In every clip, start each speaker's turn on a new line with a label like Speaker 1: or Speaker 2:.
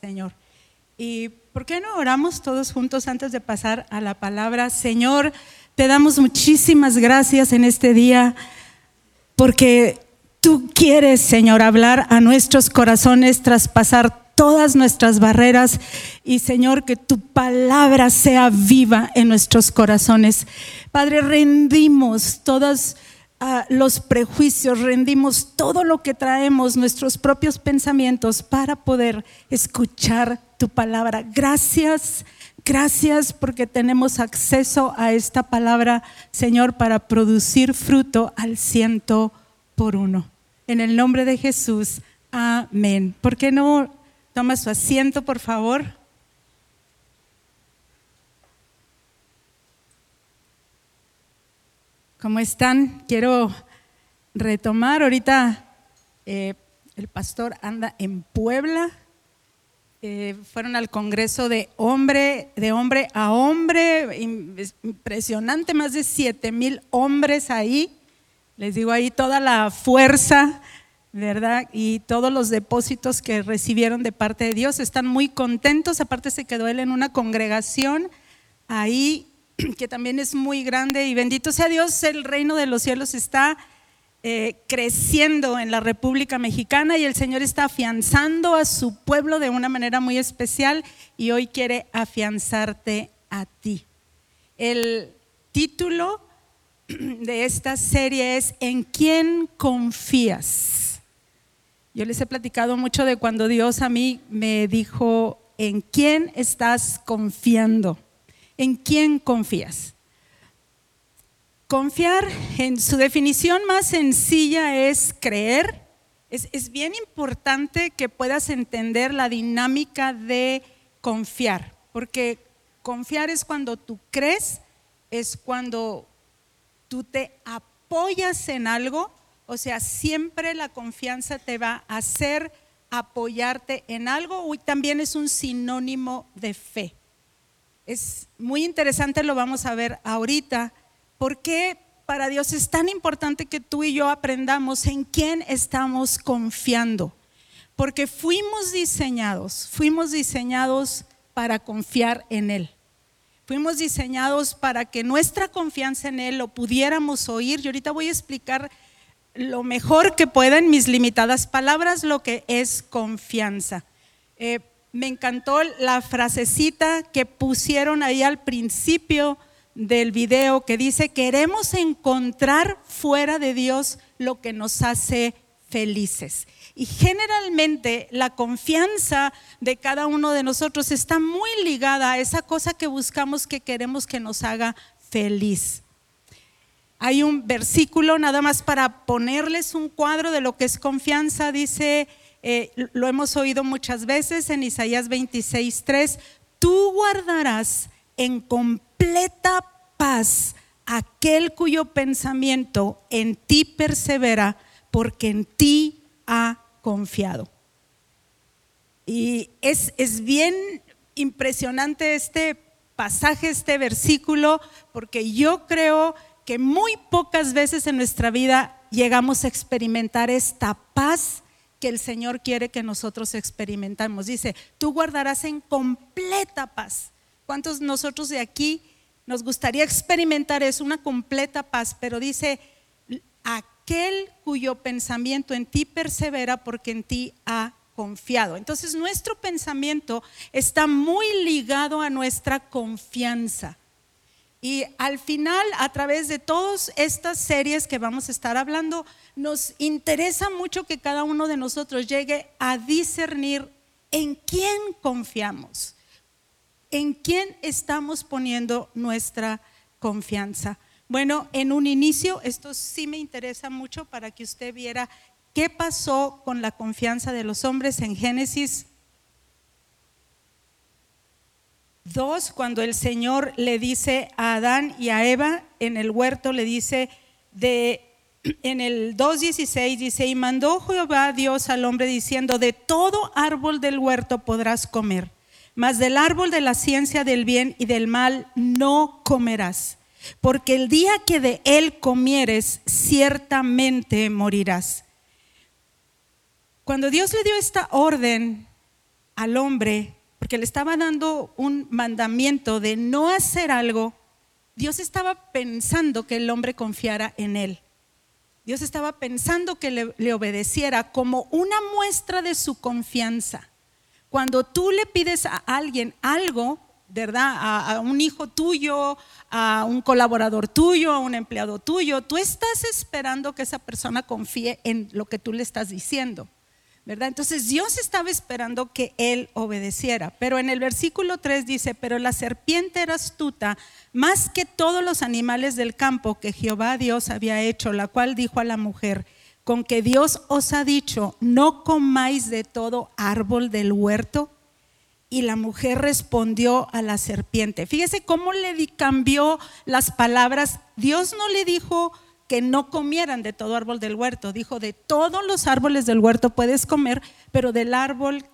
Speaker 1: Señor. ¿Y por qué no oramos todos juntos antes de pasar a la palabra? Señor, te damos muchísimas gracias en este día porque tú quieres, Señor, hablar a nuestros corazones, traspasar todas nuestras barreras y Señor, que tu palabra sea viva en nuestros corazones. Padre, rendimos todos ah, los prejuicios, rendimos todo lo que traemos, nuestros propios pensamientos para poder escuchar tu palabra. Gracias. Gracias porque tenemos acceso a esta palabra, Señor, para producir fruto al ciento por uno. En el nombre de Jesús, amén. ¿Por qué no Toma su asiento, por favor. ¿Cómo están? Quiero retomar. Ahorita eh, el pastor anda en Puebla. Eh, fueron al Congreso de hombre, de hombre a hombre. Impresionante, más de siete mil hombres ahí. Les digo ahí toda la fuerza ¿verdad? Y todos los depósitos que recibieron de parte de Dios están muy contentos. Aparte se quedó él en una congregación ahí que también es muy grande y bendito sea Dios, el reino de los cielos está eh, creciendo en la República Mexicana y el Señor está afianzando a su pueblo de una manera muy especial y hoy quiere afianzarte a ti. El título de esta serie es ¿En quién confías? Yo les he platicado mucho de cuando Dios a mí me dijo, ¿en quién estás confiando? ¿En quién confías? Confiar, en su definición más sencilla, es creer. Es, bien importante que puedas entender la dinámica de confiar, porque confiar es cuando tú crees, es cuando tú te apoyas en algo o sea, siempre la confianza te va a hacer apoyarte en algo y también es un sinónimo de fe. Es muy interesante, lo vamos a ver ahorita, porque para Dios es tan importante que tú y yo aprendamos en quién estamos confiando. Porque fuimos diseñados, fuimos diseñados para confiar en Él. Fuimos diseñados para que nuestra confianza en Él lo pudiéramos oír. Y ahorita voy a explicar lo mejor que pueda en mis limitadas palabras lo que es confianza. Eh, me encantó la frasecita que pusieron ahí al principio del video que dice, queremos encontrar fuera de Dios lo que nos hace felices. Y generalmente la confianza de cada uno de nosotros está muy ligada a esa cosa que buscamos que queremos que nos haga feliz. Hay un versículo nada más para ponerles un cuadro de lo que es confianza. Dice, eh, lo hemos oído muchas veces en Isaías 26, 3, tú guardarás en completa paz aquel cuyo pensamiento en ti persevera, porque en ti ha confiado. Y es, es bien impresionante este pasaje, este versículo, porque yo creo que muy pocas veces en nuestra vida llegamos a experimentar esta paz que el Señor quiere que nosotros experimentamos. Dice, tú guardarás en completa paz. ¿Cuántos nosotros de aquí nos gustaría experimentar eso, una completa paz? Pero dice, aquel cuyo pensamiento en ti persevera porque en ti ha confiado. Entonces nuestro pensamiento está muy ligado a nuestra confianza. Y al final, a través de todas estas series que vamos a estar hablando, nos interesa mucho que cada uno de nosotros llegue a discernir en quién confiamos, en quién estamos poniendo nuestra confianza. Bueno, en un inicio, esto sí me interesa mucho para que usted viera qué pasó con la confianza de los hombres en Génesis Dos, cuando el Señor le dice a Adán y a Eva en el huerto, le dice de en el 2.16 dice, y mandó Jehová Dios al hombre diciendo, de todo árbol del huerto podrás comer, mas del árbol de la ciencia del bien y del mal no comerás, porque el día que de él comieres, ciertamente morirás. Cuando Dios le dio esta orden al hombre, porque le estaba dando un mandamiento de no hacer algo, Dios estaba pensando que el hombre confiara en él. Dios estaba pensando que le, obedeciera como una muestra de su confianza. Cuando tú le pides a alguien algo, ¿verdad? A, a, un hijo tuyo, a un colaborador tuyo, a un empleado tuyo, tú estás esperando que esa persona confíe en lo que tú le estás diciendo. Entonces Dios estaba esperando que él obedeciera. Pero en el versículo 3 dice, pero la serpiente era astuta más que todos los animales del campo que Jehová Dios había hecho, la cual dijo a la mujer, con que Dios os ha dicho, no comáis de todo árbol del huerto. Y la mujer respondió a la serpiente. Fíjese cómo le cambió las palabras. Dios no le dijo, que no comieran de todo árbol del huerto. Dijo, de todos los árboles del huerto puedes comer, pero del árbol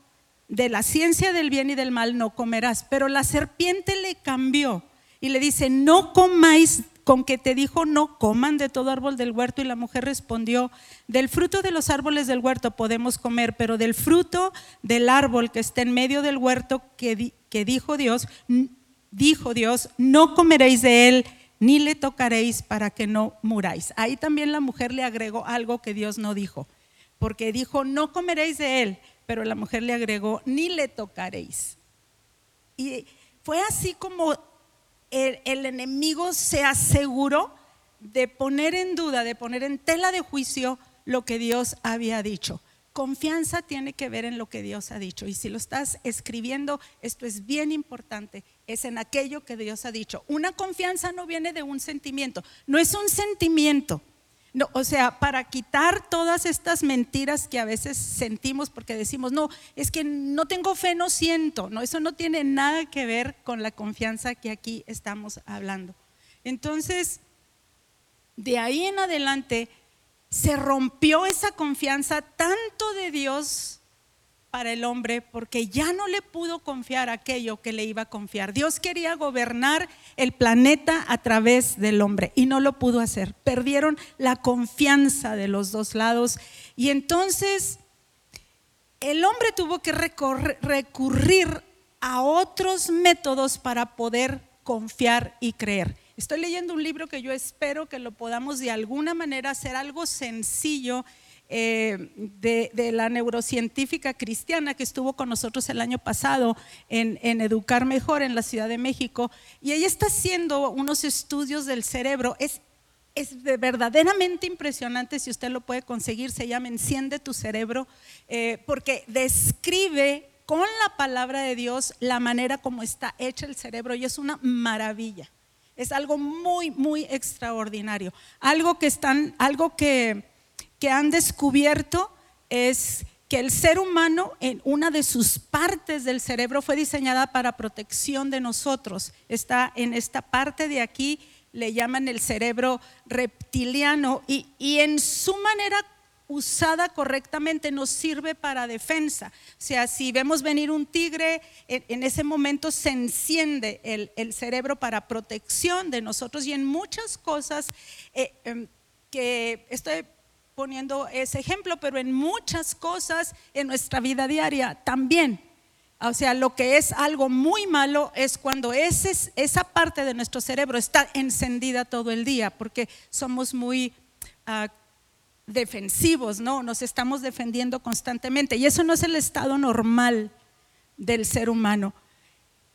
Speaker 1: de la ciencia del bien y del mal no comerás. Pero la serpiente le cambió y le dice, no comáis, con que te dijo, no coman de todo árbol del huerto. Y la mujer respondió, del fruto de los árboles del huerto podemos comer, pero del fruto del árbol que está en medio del huerto que, que dijo Dios, dijo Dios, no comeréis de él ni le tocaréis para que no muráis. Ahí también la mujer le agregó algo que Dios no dijo, porque dijo, no comeréis de él, pero la mujer le agregó, ni le tocaréis. Y fue así como el, el enemigo se aseguró de poner en duda, de poner en tela de juicio lo que Dios había dicho. Confianza tiene que ver en lo que Dios ha dicho. Y si lo estás escribiendo, esto es bien importante, es en aquello que Dios ha dicho. Una confianza no viene de un sentimiento, no es un sentimiento. No, o sea, para quitar todas estas mentiras que a veces sentimos porque decimos, no, es que no tengo fe, no siento. No, eso no tiene nada que ver con la confianza que aquí estamos hablando. Entonces, de ahí en adelante, se rompió esa confianza tanto de Dios para el hombre porque ya no le pudo confiar aquello que le iba a confiar. Dios quería gobernar el planeta a través del hombre y no lo pudo hacer. Perdieron la confianza de los dos lados y entonces el hombre tuvo que recurrir a otros métodos para poder confiar y creer. Estoy leyendo un libro que yo espero que lo podamos de alguna manera hacer algo sencillo eh, de, la neurocientífica cristiana que estuvo con nosotros el año pasado en, Educar Mejor en la Ciudad de México. Y ella está haciendo unos estudios del cerebro. Es, es verdaderamente impresionante si usted lo puede conseguir. Se llama Enciende tu cerebro, eh, porque describe con la palabra de Dios la manera como está hecha el cerebro y es una maravilla. Es algo muy, muy extraordinario. Algo que están, algo que, que han descubierto es que el ser humano en una de sus partes del cerebro fue diseñada para protección de nosotros. Está en esta parte de aquí, le llaman el cerebro reptiliano y, y en su manera usada correctamente nos sirve para defensa. O sea, si vemos venir un tigre, en, ese momento se enciende el, cerebro para protección de nosotros y en muchas cosas eh, em, que estoy poniendo ese ejemplo, pero en muchas cosas en nuestra vida diaria también. O sea, lo que es algo muy malo es cuando esa parte de nuestro cerebro está encendida todo el día, porque somos muy... Ah, defensivos, no, nos estamos defendiendo constantemente y eso no es el estado normal del ser humano.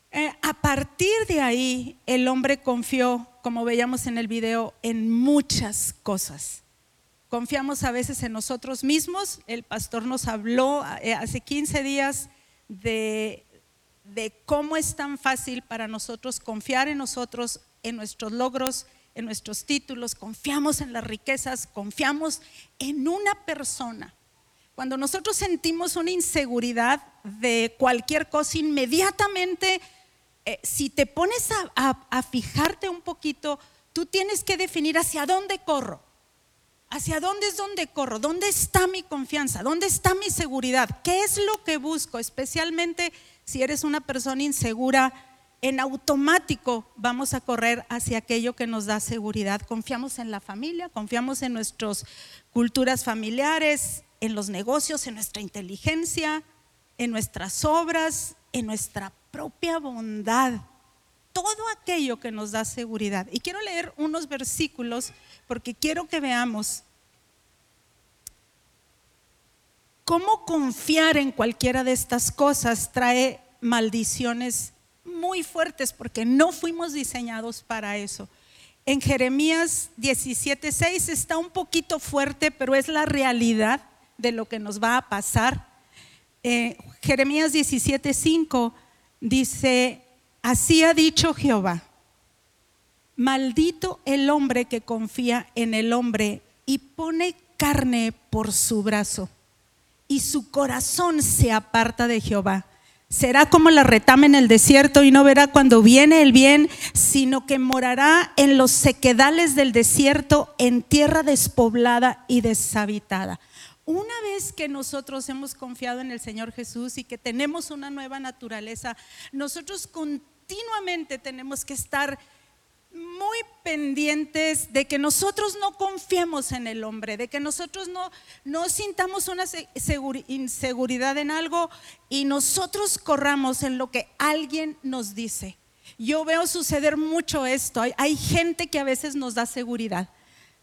Speaker 1: Eh, a partir de ahí, el hombre confió, como veíamos en el video, en muchas cosas. Confiamos a veces en nosotros mismos. El pastor nos habló eh, hace 15 días de, cómo es tan fácil para nosotros confiar en nosotros, en nuestros logros, en nuestros títulos, confiamos en las riquezas, confiamos en una persona. Cuando nosotros sentimos una inseguridad de cualquier cosa, inmediatamente, eh, si te pones a, fijarte un poquito, tú tienes que definir hacia dónde corro. ¿Hacia dónde es donde corro? ¿Dónde está mi confianza? ¿Dónde está mi seguridad? ¿Qué es lo que busco? Especialmente si eres una persona insegura en automático vamos a correr hacia aquello que nos da seguridad. Confiamos en la familia, confiamos en nuestras culturas familiares, en los negocios, en nuestra inteligencia, en nuestras obras, en nuestra propia bondad. Todo aquello que nos da seguridad. Y quiero leer unos versículos porque quiero que veamos cómo confiar en cualquiera de estas cosas trae maldiciones muy fuertes porque no fuimos diseñados para eso. En Jeremías 17:6 está un poquito fuerte, pero es la realidad de lo que nos va a pasar. Eh, Jeremías 17:5 dice, así ha dicho Jehová, maldito el hombre que confía en el hombre y pone carne por su brazo y su corazón se aparta de Jehová. Será como la retama en el desierto y no verá cuando viene el bien, sino que morará en los sequedales del desierto, en tierra despoblada y deshabitada. Una vez que nosotros hemos confiado en el Señor Jesús y que tenemos una nueva naturaleza, nosotros continuamente tenemos que estar muy pendientes de que nosotros no confiemos en el hombre, de que nosotros no, no sintamos una inseguridad en algo y nosotros corramos en lo que alguien nos dice. Yo veo suceder mucho esto. Hay, gente que a veces nos da seguridad.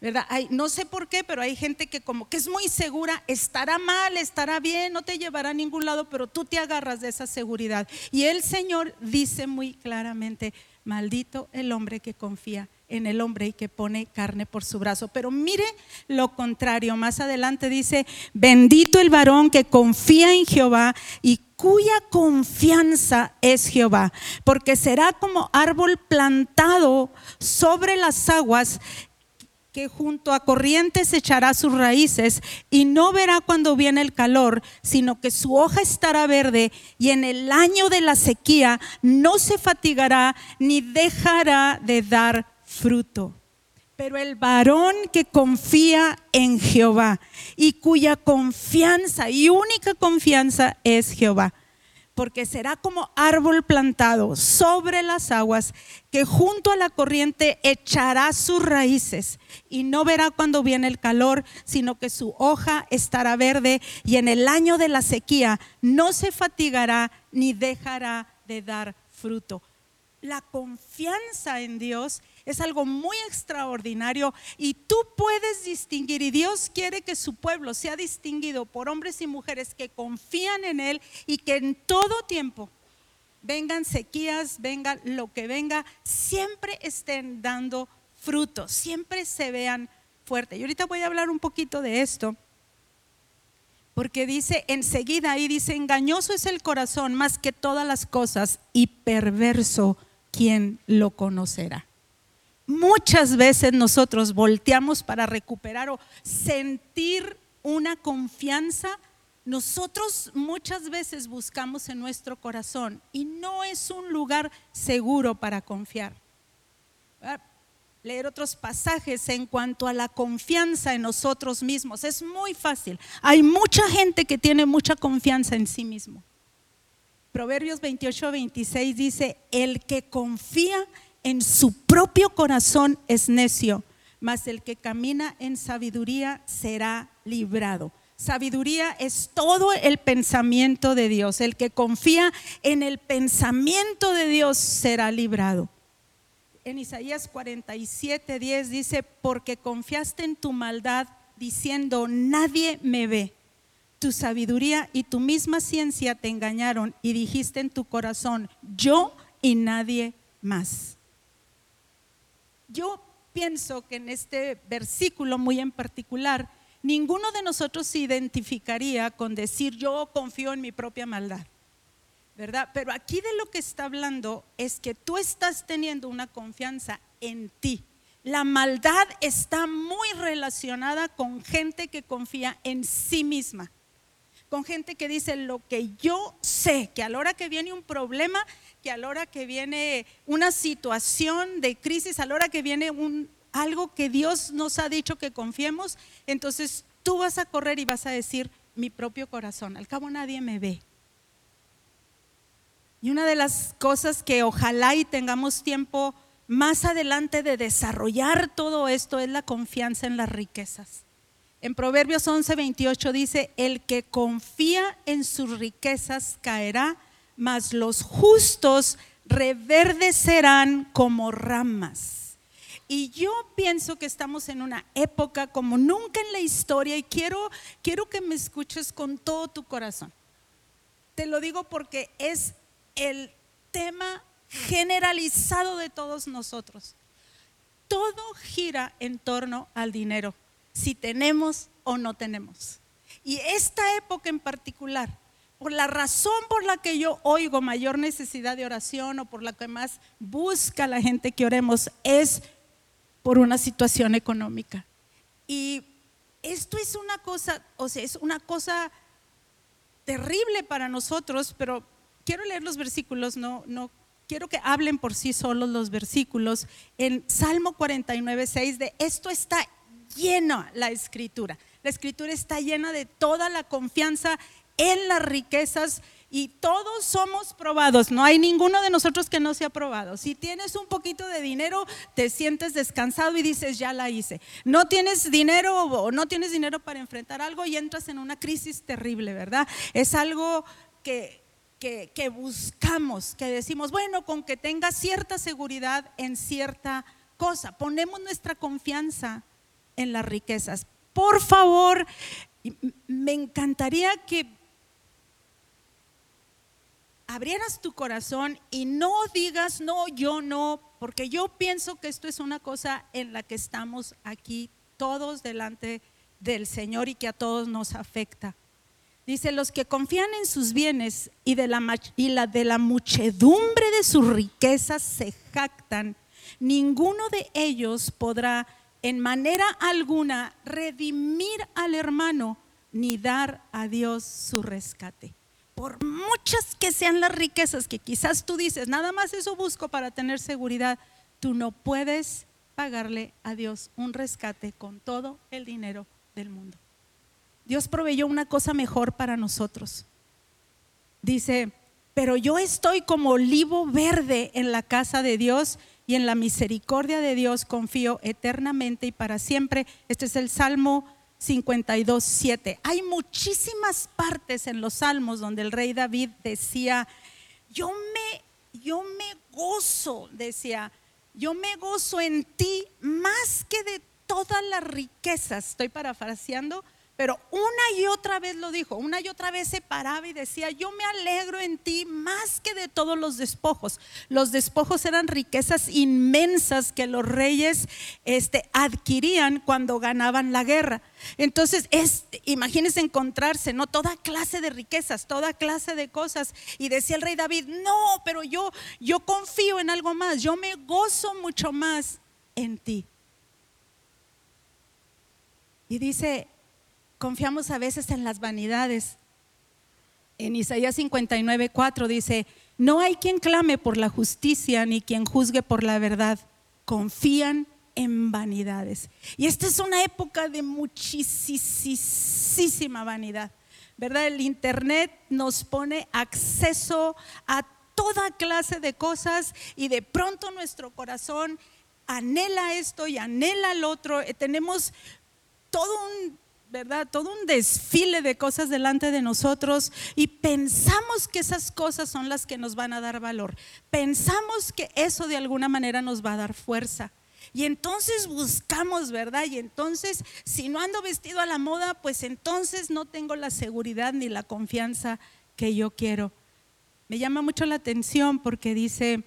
Speaker 1: ¿verdad? No sé por qué, pero hay gente que como que es muy segura, estará mal, estará bien, no te llevará a ningún lado, pero tú te agarras de esa seguridad. Y el Señor dice muy claramente, Maldito el hombre que confía en el hombre y que pone carne por su brazo. Pero mire lo contrario, más adelante dice, bendito el varón que confía en Jehová y cuya confianza es Jehová, porque será como árbol plantado sobre las aguas que junto a corrientes echará sus raíces y no verá cuando viene el calor, sino que su hoja estará verde y en el año de la sequía no se fatigará ni dejará de dar fruto. Pero el varón que confía en Jehová y cuya confianza y única confianza es Jehová, porque será como árbol plantado sobre las aguas, que junto a la corriente echará sus raíces y no verá cuando viene el calor, sino que su hoja estará verde y en el año de la sequía no se fatigará ni dejará de dar fruto. La confianza en Dios es algo muy extraordinario y tú puedes distinguir y Dios quiere que su pueblo sea distinguido por hombres y mujeres que confían en Él y que en todo tiempo, vengan sequías, venga lo que venga, siempre estén dando frutos, siempre se vean fuertes. Y ahorita voy a hablar un poquito de esto. Porque dice enseguida ahí, dice, engañoso es el corazón más que todas las cosas y perverso quien lo conocerá. Muchas veces nosotros volteamos para recuperar o sentir una confianza. Nosotros muchas veces buscamos en nuestro corazón y no es un lugar seguro para confiar. Leer otros pasajes en cuanto a la confianza en nosotros mismos. Es muy fácil. Hay mucha gente que tiene mucha confianza en sí mismo. Proverbios 28, 26 dice, el que confía en su propio corazón es necio, mas el que camina en sabiduría será librado. Sabiduría es todo el pensamiento de Dios. El que confía en el pensamiento de Dios será librado. En Isaías 47, 10 dice, porque confiaste en tu maldad diciendo, nadie me ve. Tu sabiduría y tu misma ciencia te engañaron y dijiste en tu corazón, yo y nadie más. Yo pienso que en este versículo muy en particular, ninguno de nosotros se identificaría con decir yo confío en mi propia maldad, ¿verdad? Pero aquí de lo que está hablando es que tú estás teniendo una confianza en ti. La maldad está muy relacionada con gente que confía en sí misma, con gente que dice lo que yo sé, que a la hora que viene un problema, que a la hora que viene una situación de crisis, a la hora que viene un, algo que Dios nos ha dicho que confiemos, entonces tú vas a correr y vas a decir, mi propio corazón, al cabo nadie me ve. Y una de las cosas que ojalá y tengamos tiempo más adelante de desarrollar todo esto es la confianza en las riquezas. En Proverbios 11, 28 dice, el que confía en sus riquezas caerá, mas los justos reverdecerán como ramas. Y yo pienso que estamos en una época como nunca en la historia y quiero, quiero que me escuches con todo tu corazón. Te lo digo porque es el tema generalizado de todos nosotros. Todo gira en torno al dinero, si tenemos o no tenemos. Y esta época en particular, por la razón por la que yo oigo mayor necesidad de oración o por la que más busca la gente que oremos, es por una situación económica. Y esto es una cosa, o sea, es una cosa terrible para nosotros, pero quiero leer los versículos, no, no quiero que hablen por sí solos los versículos. En Salmo 49, 6, de esto está llena la escritura. La escritura está llena de toda la confianza en las riquezas y todos somos probados. No hay ninguno de nosotros que no sea probado. Si tienes un poquito de dinero, te sientes descansado y dices, ya la hice. No tienes dinero o no tienes dinero para enfrentar algo y entras en una crisis terrible, ¿verdad? Es algo que que, buscamos, que decimos, bueno, con que tenga cierta seguridad en cierta cosa. Ponemos nuestra confianza en las riquezas. Por favor, me encantaría que abrieras tu corazón y no digas, no, yo no, porque yo pienso que esto es una cosa en la que estamos aquí todos delante del Señor y que a todos nos afecta. Dice, los que confían en sus bienes y, de la, y la de la muchedumbre de sus riquezas se jactan, ninguno de ellos podrá en manera alguna redimir al hermano ni dar a Dios su rescate. Por muchas que sean las riquezas que quizás tú dices, nada más eso busco para tener seguridad, tú no puedes pagarle a Dios un rescate con todo el dinero del mundo. Dios proveyó una cosa mejor para nosotros. Dice, pero yo estoy como olivo verde en la casa de Dios y en la misericordia de Dios confío eternamente y para siempre. Este es el Salmo 52, 7. Hay muchísimas partes en los salmos donde el rey David decía, yo me, yo me gozo, decía, yo me gozo en ti más que de todas las riquezas. Estoy parafraseando, pero una y otra vez lo dijo, una y otra vez se paraba y decía, yo me alegro en ti más que de todos los despojos. Los despojos eran riquezas inmensas que los reyes este, adquirían cuando ganaban la guerra. Entonces, es, imagínense encontrarse, ¿no? Toda clase de riquezas, toda clase de cosas. Y decía el rey David, no, pero yo, yo confío en algo más, yo me gozo mucho más en ti. Y dice, confiamos a veces en las vanidades. En Isaías 59, 4 dice, no hay quien clame por la justicia ni quien juzgue por la verdad. Confían en vanidades. Y esta es una época de muchísima vanidad. ¿Verdad? El Internet nos pone acceso a toda clase de cosas y de pronto nuestro corazón anhela esto y anhela el otro. Eh, tenemos todo un ¿verdad? Todo un desfile de cosas delante de nosotros y pensamos que esas cosas son las que nos van a dar valor. Pensamos que eso de alguna manera nos va a dar fuerza. Y entonces buscamos, ¿verdad? Y entonces, si no ando vestido a la moda, pues entonces no tengo la seguridad ni la confianza que yo quiero. Me llama mucho la atención porque dice,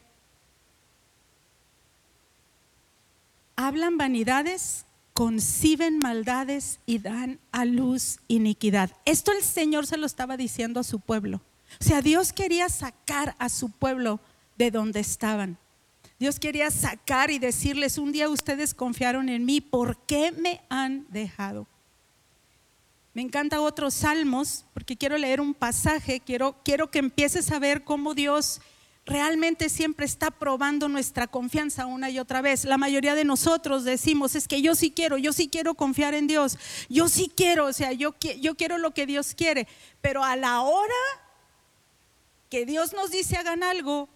Speaker 1: hablan vanidades conciben maldades y dan a luz iniquidad. Esto el Señor se lo estaba diciendo a su pueblo. O sea, Dios quería sacar a su pueblo de donde estaban. Dios quería sacar y decirles, un día ustedes confiaron en mí, ¿por qué me han dejado? Me encanta otros salmos, porque quiero leer un pasaje, quiero, quiero que empieces a ver cómo Dios realmente siempre está probando nuestra confianza una y otra vez. La mayoría de nosotros decimos, es que yo sí quiero, yo sí quiero confiar en Dios, yo sí quiero, o sea, yo, yo quiero lo que Dios quiere, pero a la hora que Dios nos dice hagan algo,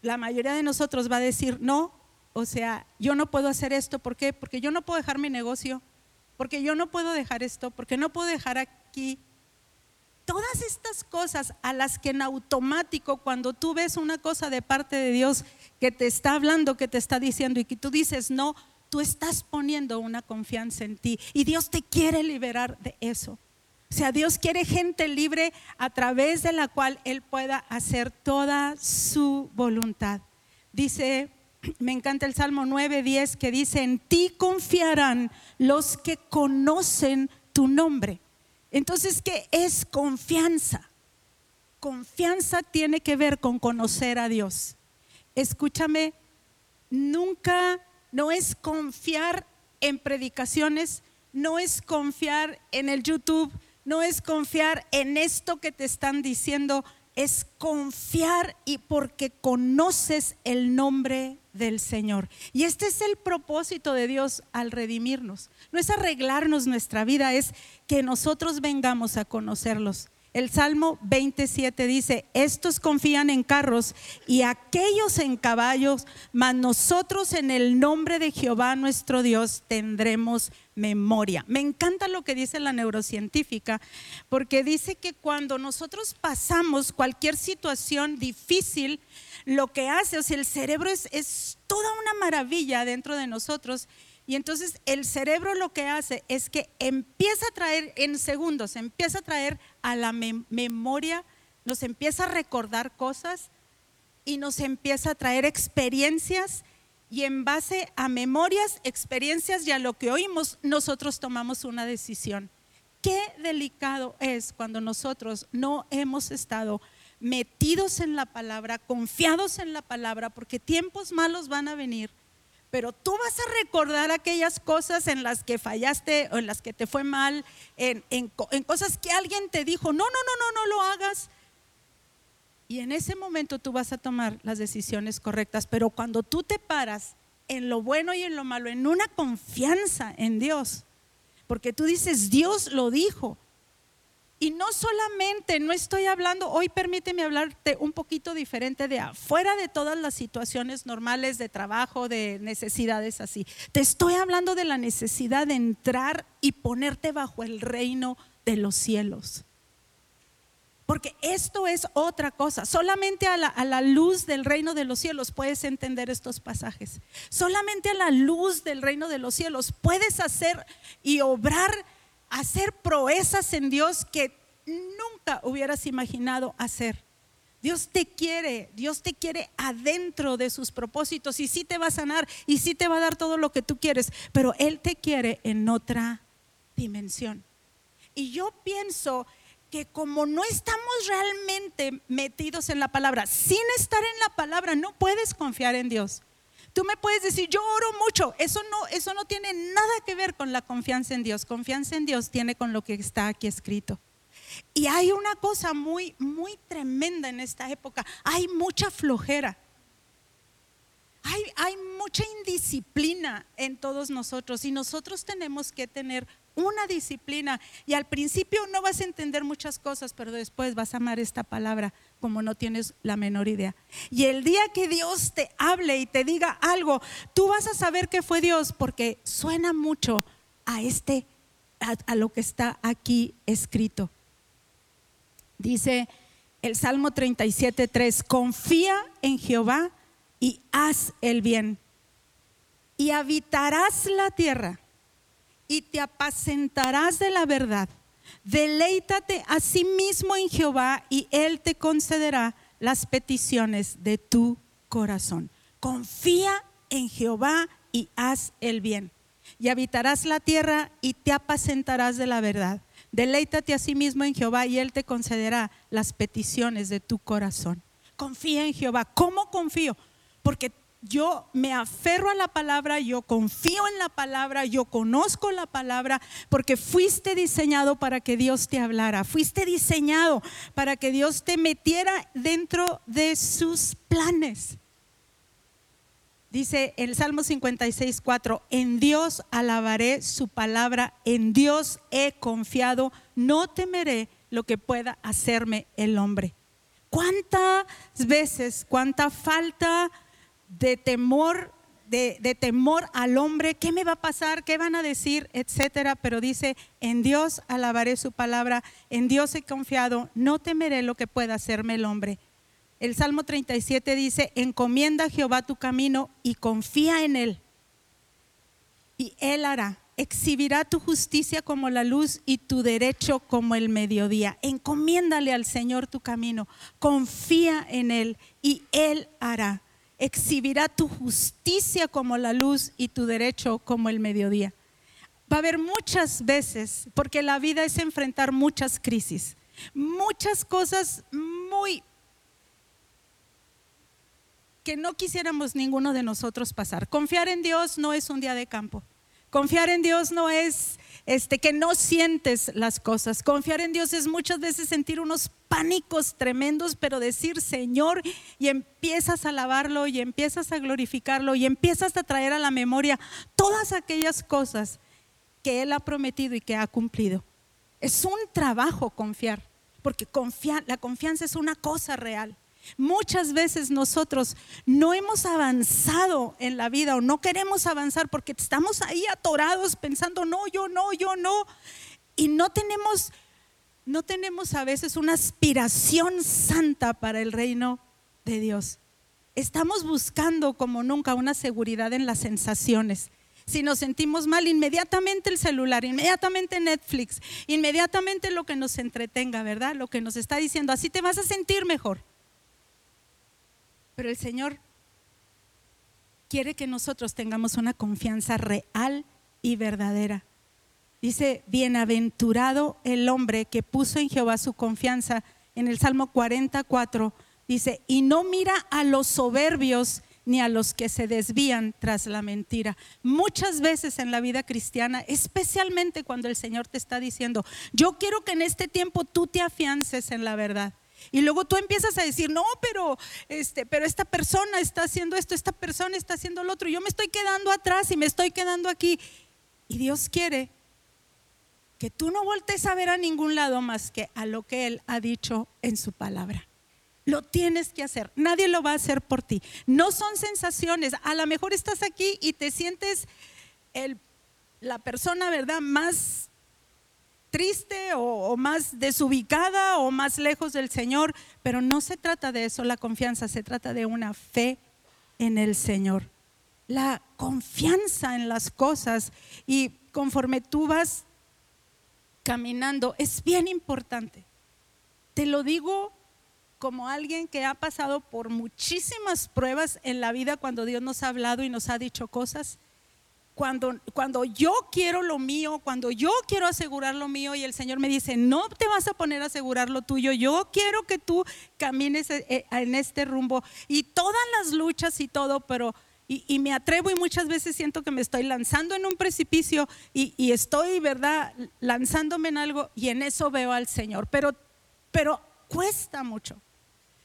Speaker 1: la mayoría de nosotros va a decir, no, o sea, yo no puedo hacer esto, ¿por qué? Porque yo no puedo dejar mi negocio, porque yo no puedo dejar esto, porque no puedo dejar aquí. Todas estas cosas a las que en automático cuando tú ves una cosa de parte de Dios que te está hablando, que te está diciendo y que tú dices no, tú estás poniendo una confianza en ti y Dios te quiere liberar de eso. O sea, Dios quiere gente libre a través de la cual Él pueda hacer toda su voluntad. Dice, me encanta el Salmo 9, 10 que dice, en ti confiarán los que conocen tu nombre. Entonces, ¿qué es confianza? Confianza tiene que ver con conocer a Dios. Escúchame, nunca, no es confiar en predicaciones, no es confiar en el YouTube, no es confiar en esto que te están diciendo, es confiar y porque conoces el nombre del Señor. Y este es el propósito de Dios al redimirnos. No es arreglarnos nuestra vida, es que nosotros vengamos a conocerlos. El Salmo 27 dice, estos confían en carros y aquellos en caballos, mas nosotros en el nombre de Jehová nuestro Dios tendremos memoria. Me encanta lo que dice la neurocientífica, porque dice que cuando nosotros pasamos cualquier situación difícil, lo que hace, o sea, el cerebro es, es toda una maravilla dentro de nosotros y entonces el cerebro lo que hace es que empieza a traer en segundos, empieza a traer a la memoria, nos empieza a recordar cosas y nos empieza a traer experiencias y en base a memorias, experiencias y a lo que oímos, nosotros tomamos una decisión. Qué delicado es cuando nosotros no hemos estado metidos en la palabra, confiados en la palabra, porque tiempos malos van a venir pero tú vas a recordar aquellas cosas en las que fallaste o en las que te fue mal, en, cosas que alguien te dijo, no, no, no, no, no lo hagas. Y en ese momento tú vas a tomar las decisiones correctas, pero cuando tú te paras en lo bueno y en lo malo, en una confianza en Dios, porque tú dices, Dios lo dijo, y no solamente, no estoy hablando, hoy permíteme hablarte un poquito diferente de afuera de todas las situaciones normales de trabajo, de necesidades así. Te estoy hablando de la necesidad de entrar y ponerte bajo el reino de los cielos. Porque esto es otra cosa. Solamente a la, a la, luz del reino de los cielos puedes entender estos pasajes. Solamente a la luz del reino de los cielos puedes hacer y obrar hacer proezas en Dios que nunca hubieras imaginado hacer. Dios te quiere, Dios te quiere adentro de sus propósitos y sí te va a sanar y sí te va a dar todo lo que tú quieres, pero Él te quiere en otra dimensión. Y yo pienso que como no estamos realmente metidos en la palabra, sin estar en la palabra, no puedes confiar en Dios. Tú me puedes decir, yo oro mucho. Eso no, eso no tiene nada que ver con la confianza en Dios. Confianza en Dios tiene con lo que está aquí escrito. Y hay una cosa muy, muy tremenda en esta época. Hay mucha flojera. Hay, hay mucha indisciplina en todos nosotros y nosotros tenemos que tener una disciplina. Y al principio no vas a entender muchas cosas, pero después vas a amar esta palabra como no tienes la menor idea. Y el día que Dios te hable y te diga algo, tú vas a saber que fue Dios porque suena mucho a este a, lo que está aquí escrito. Dice el Salmo 37:3, confía en Jehová y haz el bien. Y habitarás la tierra y te apacentarás de la verdad. Deleítate a sí mismo en Jehová y Él te concederá las peticiones de tu corazón. Confía en Jehová y haz el bien. Y habitarás la tierra y te apacentarás de la verdad. Deleítate a sí mismo en Jehová y Él te concederá las peticiones de tu corazón. Confía en Jehová. ¿Cómo confío? Porque yo me aferro a la palabra, yo confío en la palabra, yo conozco la palabra, porque fuiste diseñado para que Dios te hablara, fuiste diseñado para que Dios te metiera dentro de sus planes. Dice el Salmo 56, 4, en Dios alabaré su palabra, en Dios he confiado, no temeré lo que pueda hacerme el hombre. ¿Cuántas veces, cuánta falta de temor de, temor al hombre, ¿qué me va a pasar? ¿Qué van a decir? Etcétera. Pero dice, en Dios alabaré su palabra, en Dios he confiado, no temeré lo que pueda hacerme el hombre. El Salmo 37 dice, encomienda a Jehová tu camino y confía en él. Y él hará, exhibirá tu justicia como la luz y tu derecho como el mediodía. Encomiéndale al Señor tu camino, confía en él y él hará exhibirá tu justicia como la luz y tu derecho como el mediodía. Va a haber muchas veces, porque la vida es enfrentar muchas crisis, muchas cosas muy que no quisiéramos ninguno de nosotros pasar. Confiar en Dios no es un día de campo. Confiar en Dios no es este, que no sientes las cosas. Confiar en Dios es muchas veces sentir unos pánicos tremendos, pero decir Señor y empiezas a alabarlo y empiezas a glorificarlo y empiezas a traer a la memoria todas aquellas cosas que Él ha prometido y que ha cumplido. Es un trabajo confiar, porque la confianza es una cosa real. Muchas veces nosotros no hemos avanzado en la vida o no queremos avanzar porque estamos ahí atorados pensando, no, yo no, yo no. Y no tenemos, no tenemos a veces una aspiración santa para el reino de Dios. Estamos buscando como nunca una seguridad en las sensaciones. Si nos sentimos mal, inmediatamente el celular, inmediatamente Netflix, inmediatamente lo que nos entretenga, ¿verdad? Lo que nos está diciendo, así te vas a sentir mejor. Pero el Señor quiere que nosotros tengamos una confianza real y verdadera. Dice, bienaventurado el hombre que puso en Jehová su confianza. En el Salmo 44 dice, y no mira a los soberbios ni a los que se desvían tras la mentira. Muchas veces en la vida cristiana, especialmente cuando el Señor te está diciendo, yo quiero que en este tiempo tú te afiances en la verdad. Y luego tú empiezas a decir, no, pero, este, pero esta persona está haciendo esto, esta persona está haciendo lo otro. Yo me estoy quedando atrás y me estoy quedando aquí. Y Dios quiere que tú no voltees a ver a ningún lado más que a lo que Él ha dicho en su palabra. Lo tienes que hacer. Nadie lo va a hacer por ti. No son sensaciones. A lo mejor estás aquí y te sientes el, la persona, ¿verdad? Más triste o, más desubicada o más lejos del Señor, pero no se trata de eso, la confianza, se trata de una fe en el Señor. La confianza en las cosas y conforme tú vas caminando es bien importante. Te lo digo como alguien que ha pasado por muchísimas pruebas en la vida cuando Dios nos ha hablado y nos ha dicho cosas cuando, cuando yo quiero lo mío, cuando yo quiero asegurar lo mío y el Señor me dice, no te vas a poner a asegurar lo tuyo, yo quiero que tú camines eh, eh, en este rumbo y todas las luchas y todo, pero... Y, me atrevo y muchas veces siento que me estoy lanzando en un precipicio y, y, estoy, ¿verdad?, lanzándome en algo y en eso veo al Señor. Pero, pero cuesta mucho.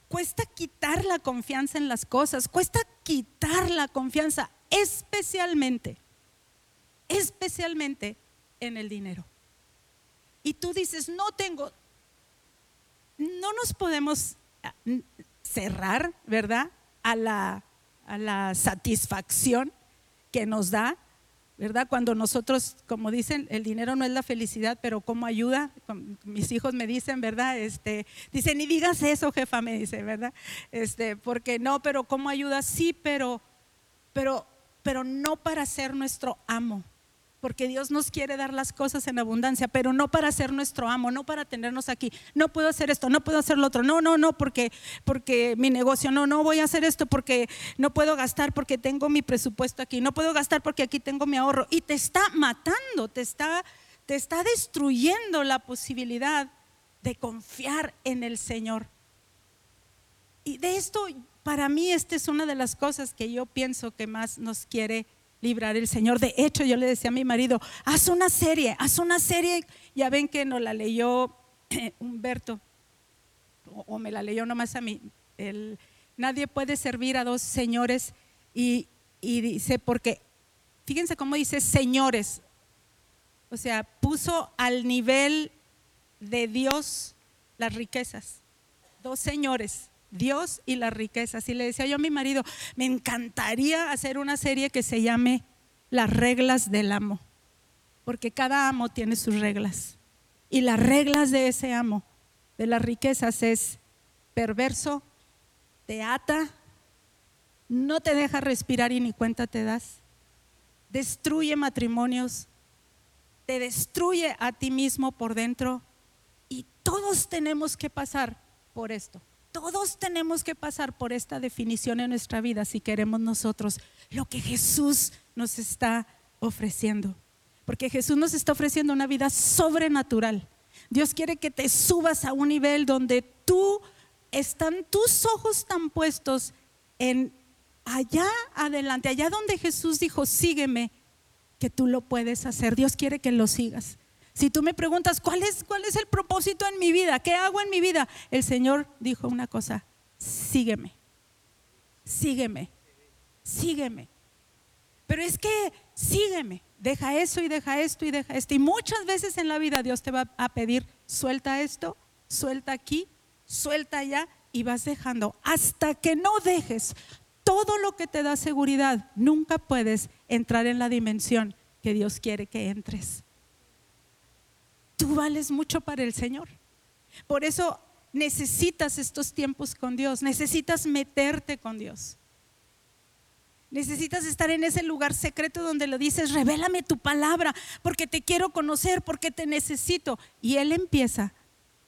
Speaker 1: Cuesta quitar la confianza en las cosas, cuesta quitar la confianza, especialmente especialmente en el dinero. Y tú dices, no tengo, no nos podemos ah, cerrar, ¿verdad? A la, a la satisfacción que nos da, ¿verdad? Cuando nosotros, como dicen, el dinero no es la felicidad, pero ¿cómo ayuda? Mis hijos me dicen, ¿verdad? Este, dicen, ni digas eso, jefa, me dice, ¿verdad? Este, porque no, pero ¿cómo ayuda? Sí, pero, pero, pero no para ser nuestro amo, porque Dios nos quiere dar las cosas en abundancia, pero no para ser nuestro amo, no para tenernos aquí. No puedo hacer esto, no puedo hacer lo otro. No, no, no, porque porque mi negocio, no, no voy a hacer esto porque no puedo gastar porque tengo mi presupuesto aquí. No puedo gastar porque aquí tengo mi ahorro y te está matando, te está te está destruyendo la posibilidad de confiar en el Señor. Y de esto para mí esta es una de las cosas que yo pienso que más nos quiere librar el Señor. De hecho, yo le decía a mi marido, haz una serie, haz una serie. Ya ven que nos la leyó Humberto, o, me la leyó nomás a mí. El, nadie puede servir a dos señores y, y dice, porque, fíjense cómo dice señores, o sea, puso al nivel de Dios las riquezas. Dos señores, Dios y las riquezas. Y le decía yo a mi marido, me encantaría hacer una serie que se llame Las reglas del amo, porque cada amo tiene sus reglas. Y las reglas de ese amo, de las riquezas, es perverso, te ata, no te deja respirar y ni cuenta te das, destruye matrimonios, te destruye a ti mismo por dentro y todos tenemos que pasar por esto. Todos tenemos que pasar por esta definición en nuestra vida si queremos nosotros lo que Jesús nos está ofreciendo. Porque Jesús nos está ofreciendo una vida sobrenatural. Dios quiere que te subas a un nivel donde tú están tus ojos tan puestos en allá adelante, allá donde Jesús dijo, sígueme, que tú lo puedes hacer. Dios quiere que lo sigas. Si tú me preguntas, ¿cuál es, ¿cuál es el propósito en mi vida? ¿Qué hago en mi vida? El Señor dijo una cosa, sígueme, sígueme, sígueme. Pero es que sígueme, deja eso y deja esto y deja esto. Y muchas veces en la vida Dios te va a pedir, suelta esto, suelta aquí, suelta allá y vas dejando. Hasta que no dejes todo lo que te da seguridad, nunca puedes entrar en la dimensión que Dios quiere que entres tú vales mucho para el Señor. Por eso necesitas estos tiempos con Dios, necesitas meterte con Dios. Necesitas estar en ese lugar secreto donde le dices, revélame tu palabra, porque te quiero conocer, porque te necesito. Y Él empieza,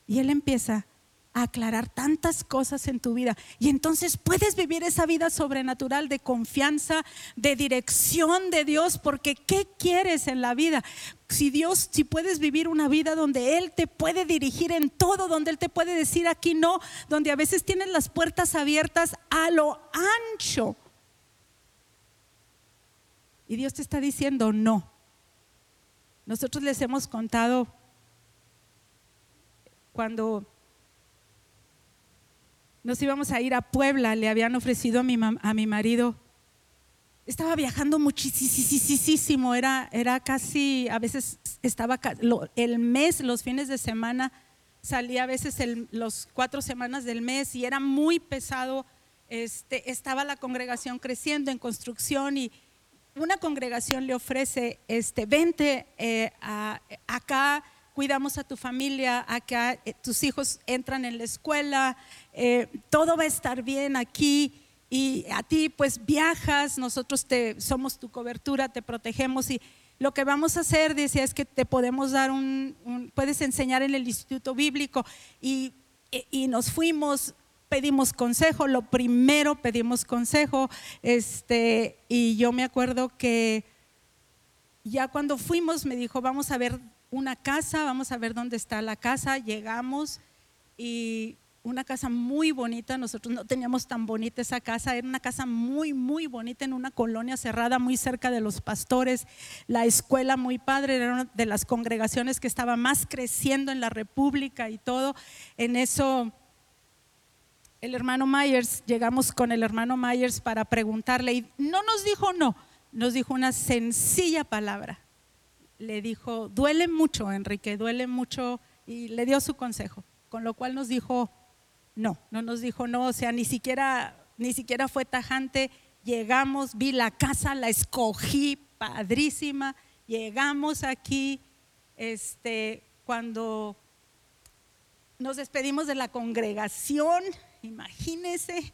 Speaker 1: y Él empieza aclarar tantas cosas en tu vida. Y entonces puedes vivir esa vida sobrenatural de confianza, de dirección de Dios, porque ¿qué quieres en la vida? Si Dios, si puedes vivir una vida donde Él te puede dirigir en todo, donde Él te puede decir aquí no, donde a veces tienes las puertas abiertas a lo ancho. Y Dios te está diciendo no. Nosotros les hemos contado cuando nos íbamos a ir a Puebla, le habían ofrecido a mi, a mi marido. Estaba viajando muchísimo, era, era casi, a veces estaba el mes, los fines de semana, salía a veces el, los cuatro semanas del mes y era muy pesado. Este, estaba la congregación creciendo en construcción y una congregación le ofrece, este, vente eh, acá cuidamos a tu familia, acá eh, tus hijos entran en la escuela, eh, todo va a estar bien aquí y a ti pues viajas, nosotros te somos tu cobertura, te protegemos y lo que vamos a hacer, decía, es que te podemos dar un, puedes enseñar en el Instituto Bíblico y, y, nos fuimos, pedimos consejo, lo primero pedimos consejo, este, y yo me acuerdo que ya cuando fuimos me dijo, vamos a ver una casa, vamos a ver dónde está la casa, llegamos y una casa muy bonita, nosotros no teníamos tan bonita esa casa, era una casa muy, muy bonita en una colonia cerrada muy cerca de los pastores, la escuela muy padre, era una de las congregaciones que estaba más creciendo en la República y todo. En eso, el hermano Myers, llegamos con el hermano Myers para preguntarle y no nos dijo no, nos dijo una sencilla palabra, le dijo, duele mucho, Enrique, duele mucho, y le dio su consejo, con lo cual nos dijo, no, no nos dijo no, o sea, ni siquiera, ni siquiera fue tajante, llegamos, vi la casa, la escogí, padrísima, llegamos aquí, este, cuando nos despedimos de la congregación, imagínese,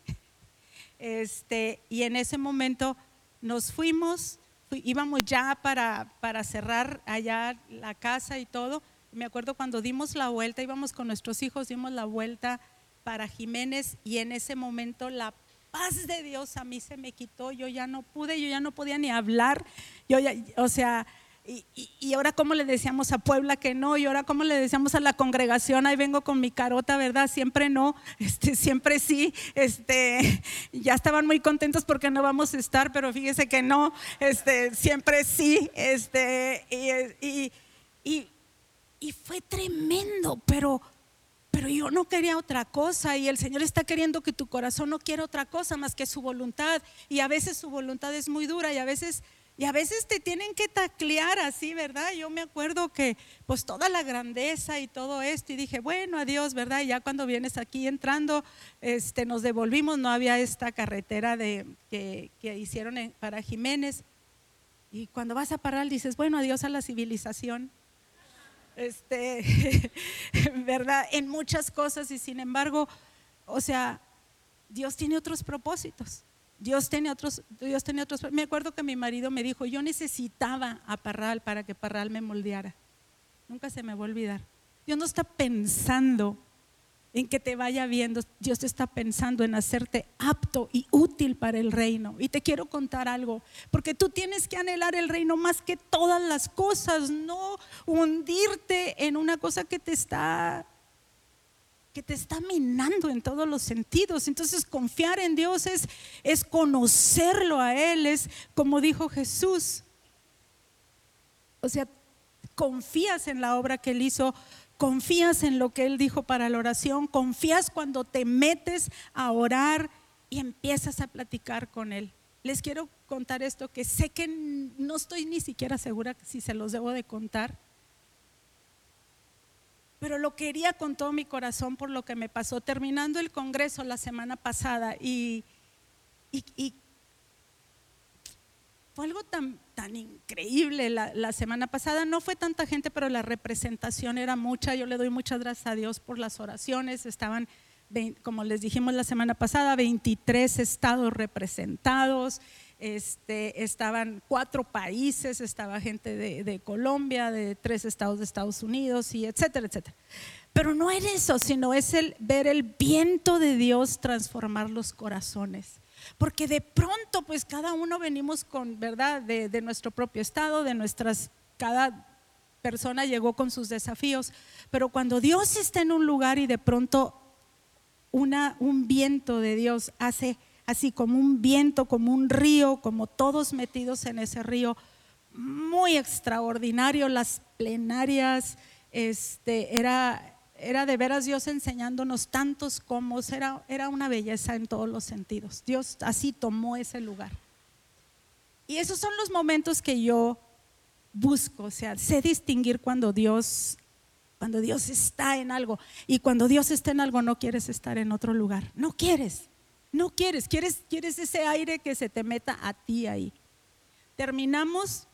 Speaker 1: este, y en ese momento nos fuimos, íbamos ya para, para cerrar allá la casa y todo. Me acuerdo cuando dimos la vuelta, íbamos con nuestros hijos, dimos la vuelta para Jiménez y en ese momento la paz de Dios a mí se me quitó, yo ya no pude, yo ya no podía ni hablar, yo ya, o sea, y, ahora cómo le decíamos a Puebla que no, y ahora cómo le decíamos a la congregación, ahí vengo con mi carota, ¿verdad? Siempre no, este, siempre sí, este, ya estaban muy contentos porque no vamos a estar, pero fíjese que no, este, siempre sí, este, y, y, y fue tremendo, pero, pero yo no quería otra cosa y el Señor está queriendo que tu corazón no quiera otra cosa más que su voluntad y a veces su voluntad es muy dura y a veces Y a veces te tienen que taclear así, ¿verdad? Yo me acuerdo que pues toda la grandeza y todo esto y dije, bueno, adiós, ¿verdad? Y ya cuando vienes aquí entrando, este, nos devolvimos, no había esta carretera de, que, hicieron para Jiménez. Y cuando vas a parar dices, bueno, adiós a la civilización. Este, ¿verdad? En muchas cosas y sin embargo, o sea, Dios tiene otros propósitos. Dios tenía otros, Dios tenía otros. Me acuerdo que mi marido me dijo, yo necesitaba a Parral para que Parral me moldeara. Nunca se me va a olvidar. Dios no está pensando en que te vaya viendo, Dios está pensando en hacerte apto y útil para el reino. Y te quiero contar algo, porque tú tienes que anhelar el reino más que todas las cosas, no hundirte en una cosa que te está que te está minando en todos los sentidos. Entonces confiar en Dios es, es conocerlo a Él, es como dijo Jesús. O sea, confías en la obra que Él hizo, confías en lo que Él dijo para la oración, confías cuando te metes a orar y empiezas a platicar con Él. Les quiero contar esto que sé que no estoy ni siquiera segura si se los debo de contar pero lo quería con todo mi corazón por lo que me pasó terminando el Congreso la semana pasada y, fue algo tan, tan increíble la, semana pasada. No fue tanta gente, pero la representación era mucha. Yo le doy muchas gracias a Dios por las oraciones. Estaban, como les dijimos la semana pasada, 23 estados representados. Este, estaban cuatro países, estaba gente de, Colombia, de tres estados de Estados Unidos, y etcétera, etcétera. Pero no es eso, sino es el ver el viento de Dios transformar los corazones. Porque de pronto, pues cada uno venimos con, ¿verdad?, de, de nuestro propio estado, de nuestras, cada persona llegó con sus desafíos. Pero cuando Dios está en un lugar y de pronto una, un viento de Dios hace así como un viento, como un río, como todos metidos en ese río. Muy extraordinario, las plenarias, este, era, era de veras Dios enseñándonos tantos como era, era una belleza en todos los sentidos. Dios así tomó ese lugar. Y esos son los momentos que yo busco, o sea, sé distinguir cuando Dios cuando Dios está en algo y cuando Dios está en algo no quieres estar en otro lugar, no quieres. No quieres, quieres, quieres ese aire que se te meta a ti ahí. Terminamos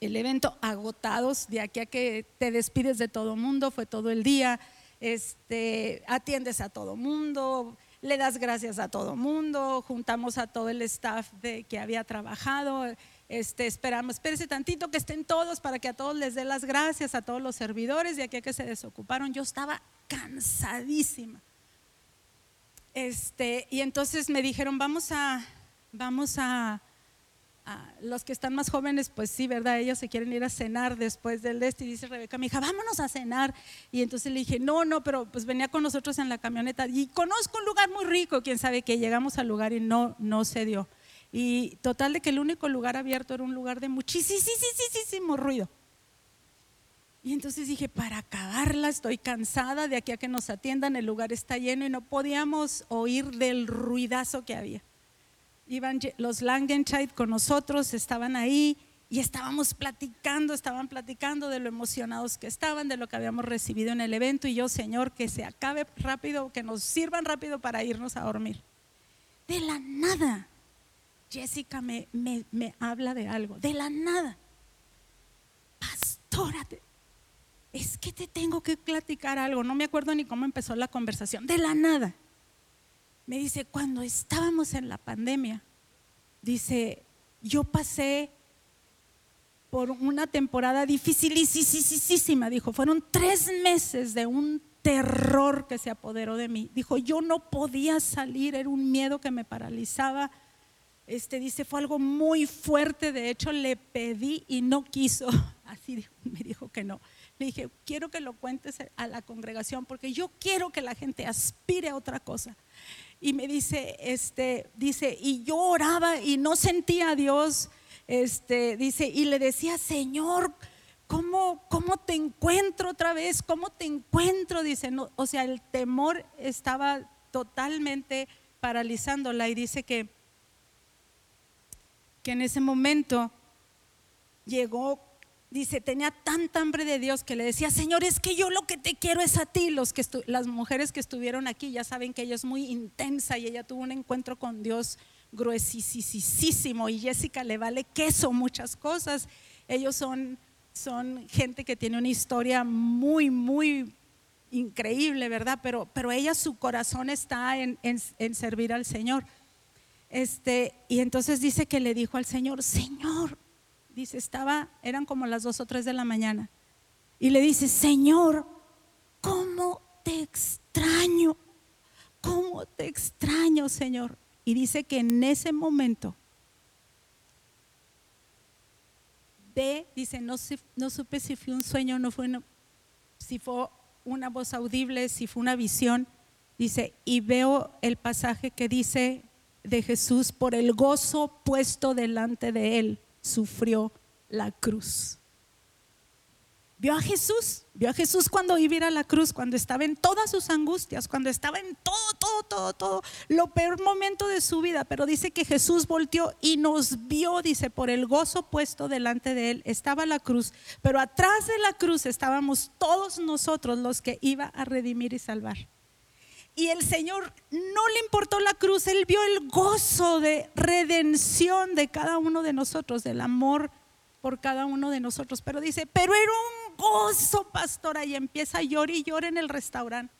Speaker 1: el evento agotados de aquí a que te despides de todo mundo, fue todo el día, este, atiendes a todo mundo, le das gracias a todo mundo, juntamos a todo el staff de, que había trabajado, este, esperamos, espérese tantito que estén todos para que a todos les dé las gracias, a todos los servidores de aquí a que se desocuparon. Yo estaba cansadísima. Este, y entonces me dijeron, vamos a, vamos a, los que están más jóvenes, pues sí, ¿verdad? Ellos se quieren ir a cenar después del este. Y dice Rebeca, mi hija, vámonos a cenar. Y entonces le dije, no, no, pero pues venía con nosotros en la camioneta. Y conozco un lugar muy rico, quién sabe que llegamos al lugar y no, no se dio. Y total de que el único lugar abierto era un lugar de muchísimo ruido. Y entonces dije, para acabarla, estoy cansada de aquí a que nos atiendan, el lugar está lleno y no podíamos oír del ruidazo que había. Iban los Langenscheid con nosotros, estaban ahí y estábamos platicando, estaban platicando de lo emocionados que estaban, de lo que habíamos recibido en el evento y yo, Señor, que se acabe rápido, que nos sirvan rápido para irnos a dormir. De la nada, Jessica me, me, me habla de algo, de la nada. Pastora, es que te tengo que platicar algo, no me acuerdo ni cómo empezó la conversación, de la nada. Me dice, cuando estábamos en la pandemia, dice, yo pasé por una temporada dificilísima, dijo, fueron tres meses de un terror que se apoderó de mí. Dijo, yo no podía salir, era un miedo que me paralizaba. Este dice, fue algo muy fuerte, de hecho le pedí y no quiso. Así me dijo que no. Le dije, quiero que lo cuentes a la congregación porque yo quiero que la gente aspire a otra cosa. Y me dice, este, dice, y yo oraba y no sentía a Dios, este, dice, y le decía, Señor, ¿cómo, cómo te encuentro otra vez? ¿Cómo te encuentro? Dice, no, o sea, el temor estaba totalmente paralizándola y dice que que en ese momento llegó, dice, tenía tanta hambre de Dios que le decía, Señor, es que yo lo que te quiero es a ti. Los que las mujeres que estuvieron aquí ya saben que ella es muy intensa y ella tuvo un encuentro con Dios gruesísimo y Jessica le vale queso muchas cosas. Ellos son, son gente que tiene una historia muy, muy increíble, ¿verdad? Pero, pero ella, su corazón está en, en, servir al Señor. Este, y entonces dice que le dijo al Señor, Señor, dice, estaba, eran como las dos o tres de la mañana, y le dice, Señor, ¿cómo te extraño? ¿Cómo te extraño, Señor? Y dice que en ese momento ve, dice, no, no supe si fue un sueño, no fue, si fue una voz audible, si fue una visión. Dice, y veo el pasaje que dice de Jesús, por el gozo puesto delante de él, sufrió la cruz. Vio a Jesús, vio a Jesús cuando iba a ir a la cruz, cuando estaba en todas sus angustias, cuando estaba en todo, todo, todo, todo, lo peor momento de su vida. Pero dice que Jesús volteó y nos vio, dice, por el gozo puesto delante de él. Estaba la cruz, pero atrás de la cruz estábamos todos nosotros los que iba a redimir y salvar. Y el Señor no le importó la cruz, Él vio el gozo de redención de cada uno de nosotros, del amor por cada uno de nosotros. Pero dice, pero era un gozo, pastora, y empieza a llorar y llorar en el restaurante.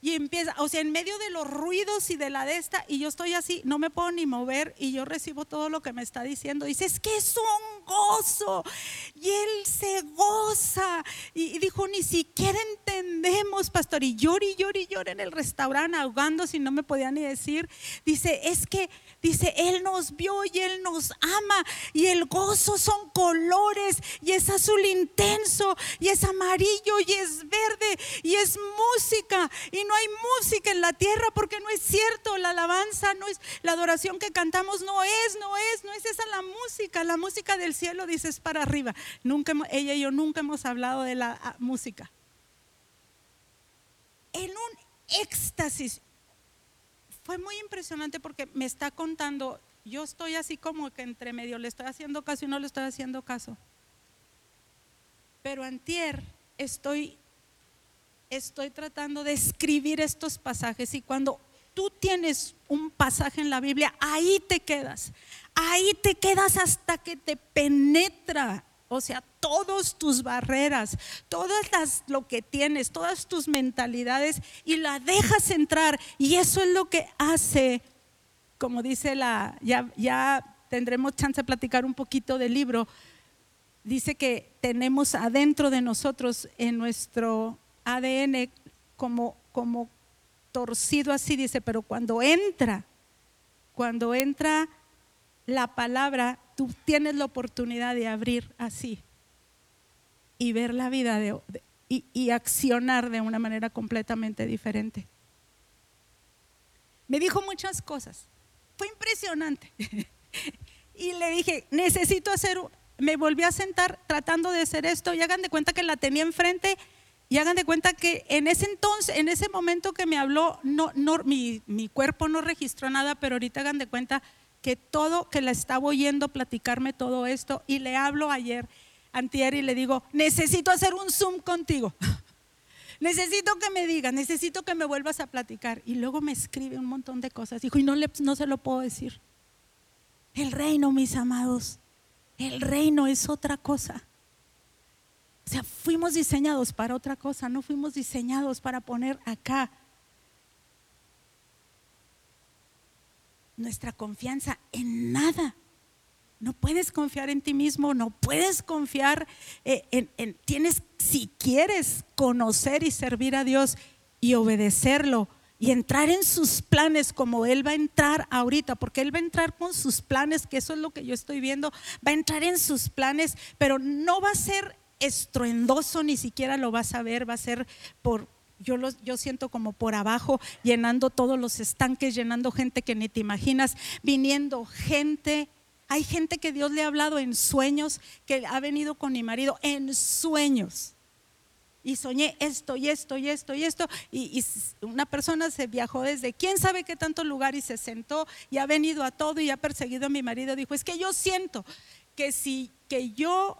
Speaker 1: Y empieza, o sea, en medio de los ruidos y de la de esta, y yo estoy así, no me puedo ni mover, y yo recibo todo lo que me está diciendo. Dice, es que es un gozo, y él se goza. Y, dijo, ni siquiera entendemos, pastor, y llora y llora y llora en el restaurante, ahogando, si no me podía ni decir. Dice, es que Dice, Él nos vio y Él nos ama. Y el gozo son colores y es azul intenso y es amarillo y es verde y es música. Y no hay música en la tierra porque no es cierto. La alabanza no es, la adoración que cantamos no es, no es, no es esa la música. La música del cielo dice es para arriba. Nunca, ella y yo nunca hemos hablado de la ah, música. En un éxtasis fue muy impresionante porque me está contando, yo estoy así como que entre medio, le estoy haciendo caso y no le estoy haciendo caso. Pero antier estoy, estoy tratando de escribir estos pasajes y cuando tú tienes un pasaje en la Biblia, ahí te quedas, ahí te quedas hasta que te penetra o sea, todas tus barreras, todas las lo que tienes, todas tus mentalidades y la dejas entrar y eso es lo que hace como dice la ya ya tendremos chance de platicar un poquito del libro. Dice que tenemos adentro de nosotros en nuestro ADN como como torcido así dice, pero cuando entra cuando entra la palabra tú tienes la oportunidad de abrir así y ver la vida y, y accionar de una manera completamente diferente. Me dijo muchas cosas. Fue impresionante. y le dije, necesito hacer, me volví a sentar tratando de hacer esto y hagan de cuenta que la tenía enfrente y hagan de cuenta que en ese entonces, en ese momento que me habló, no, no, mi, mi cuerpo no registró nada, pero ahorita hagan de cuenta que todo, que la estaba oyendo platicarme todo esto y le hablo ayer, antier y le digo, necesito hacer un Zoom contigo. necesito que me digas, necesito que me vuelvas a platicar. Y luego me escribe un montón de cosas. Dijo, y no, le, no se lo puedo decir. El reino, mis amados, el reino es otra cosa. O sea, fuimos diseñados para otra cosa, no fuimos diseñados para poner acá nuestra confianza en nada. No puedes confiar en ti mismo, no puedes confiar eh, en, tienes, si quieres conocer y servir a Dios y obedecerlo y entrar en sus planes como Él va a entrar ahorita, porque Él va a entrar con sus planes, que eso es lo que yo estoy viendo, va a entrar en sus planes, pero no va a ser estruendoso, ni siquiera lo vas a ver, va a ser por, yo, yo siento como por abajo, llenando todos los estanques, llenando gente que ni te imaginas, viniendo gente. Hay gente que Dios le ha hablado en sueños, que ha venido con mi marido en sueños. y soñé esto y esto y esto y esto. Y, una persona se viajó desde quién sabe qué tanto lugar y se sentó y ha venido a todo y ha perseguido a mi marido. Dijo, es que yo siento que si que yo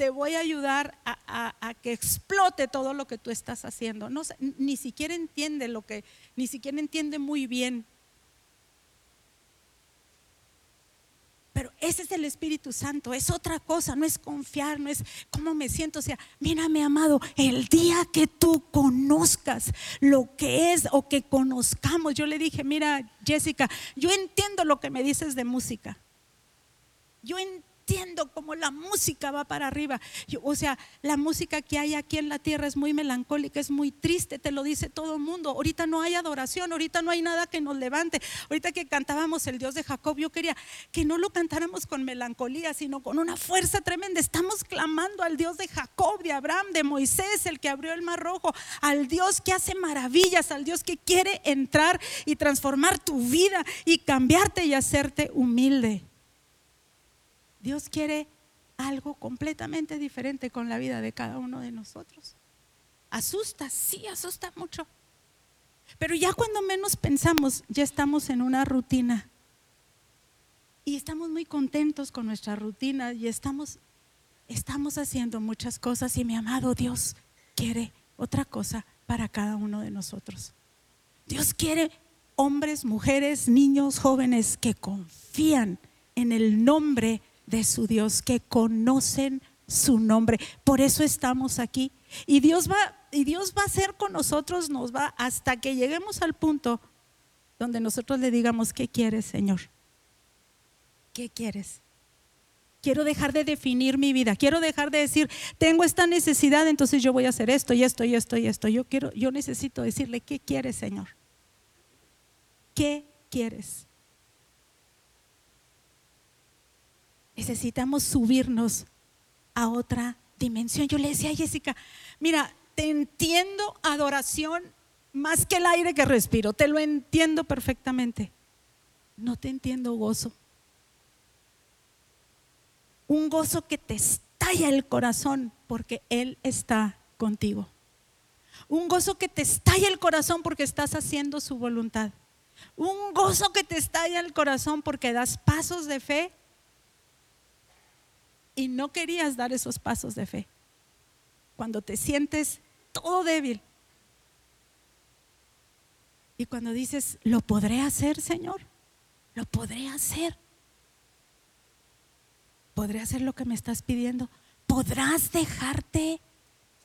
Speaker 1: te voy a ayudar a, que explote todo lo que tú estás haciendo. No, ni siquiera entiende lo que, ni siquiera entiende muy bien Pero ese es el Espíritu Santo, es otra cosa, no es confiar, no es cómo me siento. O sea, mírame, amado, el día que tú conozcas lo que es o que conozcamos, yo le dije, mira, Jessica, yo entiendo lo que me dices de música. Yo entiendo cómo la música va para arriba. o sea, la música que hay aquí en la tierra es muy melancólica, es muy triste, te lo dice todo el mundo. Ahorita no hay adoración, ahorita no hay nada que nos levante. Ahorita que cantábamos el Dios de Jacob, yo quería que no lo cantáramos con melancolía, sino con una fuerza tremenda. Estamos clamando al Dios de Jacob, de Abraham, de Moisés, el que abrió el mar rojo, al Dios que hace maravillas, al Dios que quiere entrar y transformar tu vida y cambiarte y hacerte humilde. Dios quiere algo completamente diferente con la vida de cada uno de nosotros. Asusta, sí, asusta mucho. Pero ya cuando menos pensamos, ya estamos en una rutina. Y estamos muy contentos con nuestra rutina y estamos, estamos haciendo muchas cosas y mi amado Dios quiere otra cosa para cada uno de nosotros. Dios quiere hombres, mujeres, niños, jóvenes que confían en el nombre de su Dios, que conocen su nombre. Por eso estamos aquí. Y Dios va, y Dios va a ser con nosotros, nos va hasta que lleguemos al punto donde nosotros le digamos, ¿qué quieres, Señor? ¿Qué quieres? Quiero dejar de definir mi vida. Quiero dejar de decir, tengo esta necesidad, entonces yo voy a hacer esto y esto y esto y esto. Yo quiero, yo necesito decirle, ¿qué quieres, Señor? ¿Qué quieres? Necesitamos subirnos a otra dimensión. Yo le decía a Jessica, mira, te entiendo adoración más que el aire que respiro, te lo entiendo perfectamente. No te entiendo gozo. Un gozo que te estalla el corazón porque Él está contigo. Un gozo que te estalla el corazón porque estás haciendo su voluntad. Un gozo que te estalla el corazón porque das pasos de fe y no querías dar esos pasos de fe. Cuando te sientes todo débil. Y cuando dices, lo podré hacer, Señor, lo podré hacer. Podré hacer lo que me estás pidiendo. Podrás dejarte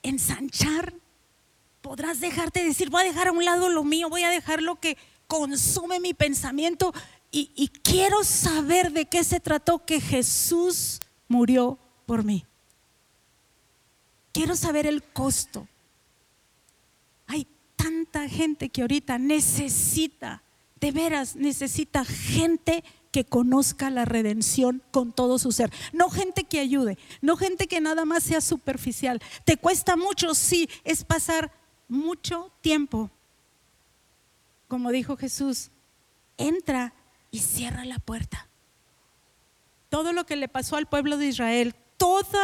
Speaker 1: ensanchar. Podrás dejarte decir, voy a dejar a un lado lo mío, voy a dejar lo que consume mi pensamiento. Y, y quiero saber de qué se trató que Jesús murió por mí. Quiero saber el costo. Hay tanta gente que ahorita necesita, de veras, necesita gente que conozca la redención con todo su ser. No gente que ayude, no gente que nada más sea superficial. Te cuesta mucho, sí, es pasar mucho tiempo. Como dijo Jesús, entra y cierra la puerta todo lo que le pasó al pueblo de Israel, todo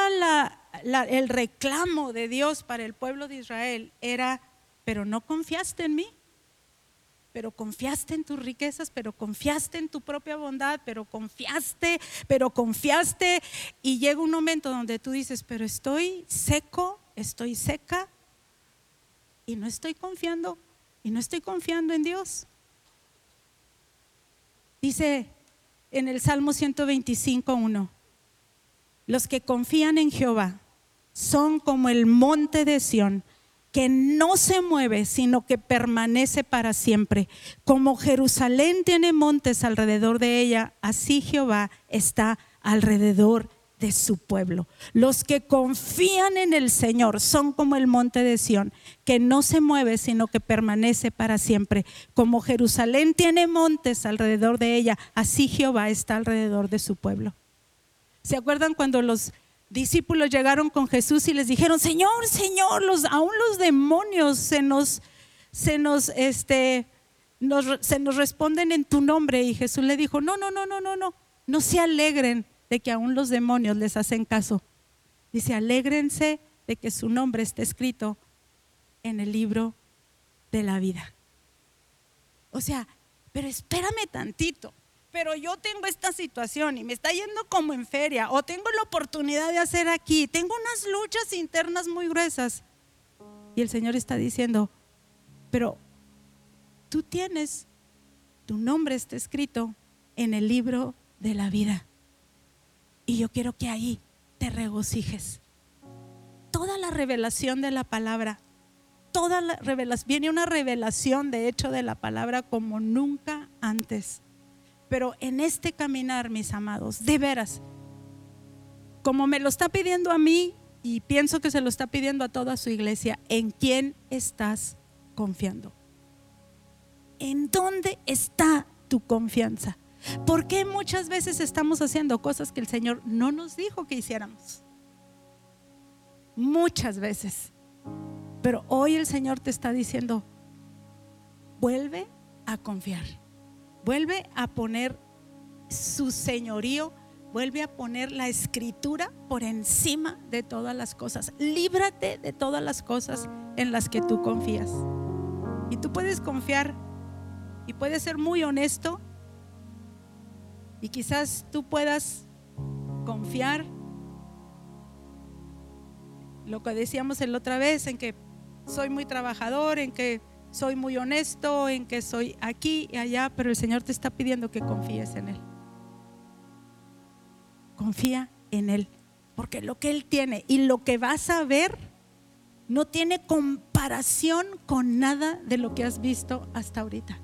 Speaker 1: el reclamo de Dios para el pueblo de Israel era, pero no confiaste en mí, pero confiaste en tus riquezas, pero confiaste en tu propia bondad, pero confiaste, pero confiaste, y llega un momento donde tú dices, pero estoy seco, estoy seca, y no estoy confiando, y no estoy confiando en Dios. Dice en el Salmo 125.1. Los que confían en Jehová son como el monte de Sión, que no se mueve, sino que permanece para siempre. Como Jerusalén tiene montes alrededor de ella, así Jehová está alrededor de su pueblo. Los que confían en el Señor son como el monte de Sión, que no se mueve, sino que permanece para siempre. Como Jerusalén tiene montes alrededor de ella, así Jehová está alrededor de su pueblo. ¿Se acuerdan cuando los discípulos llegaron con Jesús y les dijeron, Señor, Señor, los, aún los demonios se nos, se nos, este, se nos responden en tu nombre? Y Jesús le dijo, no, no, no, no, no, no, no se alegren de que aún los demonios les hacen caso. Dice, alégrense de que su nombre esté escrito en el libro de la vida. O sea, pero espérame tantito, pero yo tengo esta situación y me está yendo como en feria, o tengo la oportunidad de hacer aquí, tengo unas luchas internas muy gruesas. Y el Señor está diciendo, pero tú tienes, tu nombre está escrito en el libro de la vida. Y yo quiero que ahí te regocijes. Toda la revelación de la palabra, toda la revelación, viene una revelación de hecho de la palabra como nunca antes. Pero en este caminar, mis amados, de veras, como me lo está pidiendo a mí y pienso que se lo está pidiendo a toda su iglesia, ¿en quién estás confiando? ¿En dónde está tu confianza? ¿Por qué muchas veces estamos haciendo cosas que el Señor no nos dijo que hiciéramos? Muchas veces. Pero hoy el Señor te está diciendo, vuelve a confiar, vuelve a poner su señorío, vuelve a poner la escritura por encima de todas las cosas. Líbrate de todas las cosas en las que tú confías. Y tú puedes confiar y puedes ser muy honesto y quizás tú puedas confiar, lo que decíamos la otra vez, en que soy muy trabajador, en que soy muy honesto, en que soy aquí y allá, pero el Señor te está pidiendo que confíes en Él. Confía en Él, porque lo que Él tiene y lo que vas a ver no tiene comparación con nada de lo que has visto hasta ahorita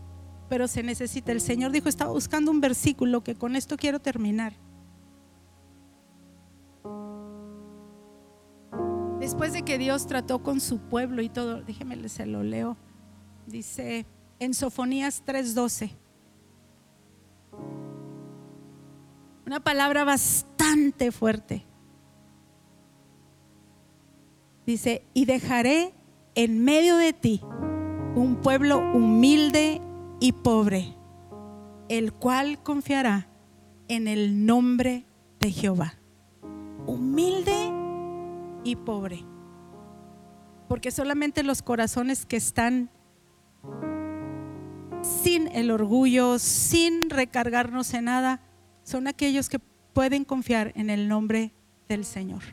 Speaker 1: pero se necesita. El Señor dijo, estaba buscando un versículo que con esto quiero terminar. Después de que Dios trató con su pueblo y todo, déjeme se lo leo. Dice en Sofonías 3:12. Una palabra bastante fuerte. Dice, "Y dejaré en medio de ti un pueblo humilde y pobre, el cual confiará en el nombre de Jehová. Humilde y pobre. Porque solamente los corazones que están sin el orgullo, sin recargarnos en nada, son aquellos que pueden confiar en el nombre del Señor.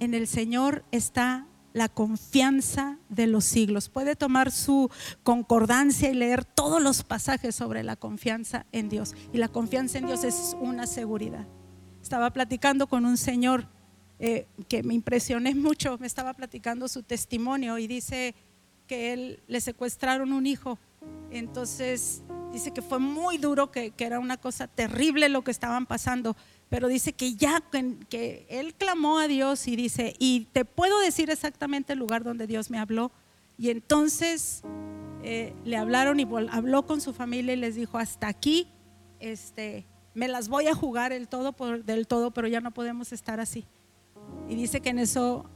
Speaker 1: En el Señor está la confianza de los siglos. Puede tomar su concordancia y leer todos los pasajes sobre la confianza en Dios. Y la confianza en Dios es una seguridad. Estaba platicando con un señor eh, que me impresioné mucho, me estaba platicando su testimonio y dice que él le secuestraron un hijo. Entonces dice que fue muy duro, que, que era una cosa terrible lo que estaban pasando pero dice que ya, que él clamó a Dios y dice, y te puedo decir exactamente el lugar donde Dios me habló. Y entonces eh, le hablaron y habló con su familia y les dijo, hasta aquí, este, me las voy a jugar el todo por, del todo, pero ya no podemos estar así. Y dice que en eso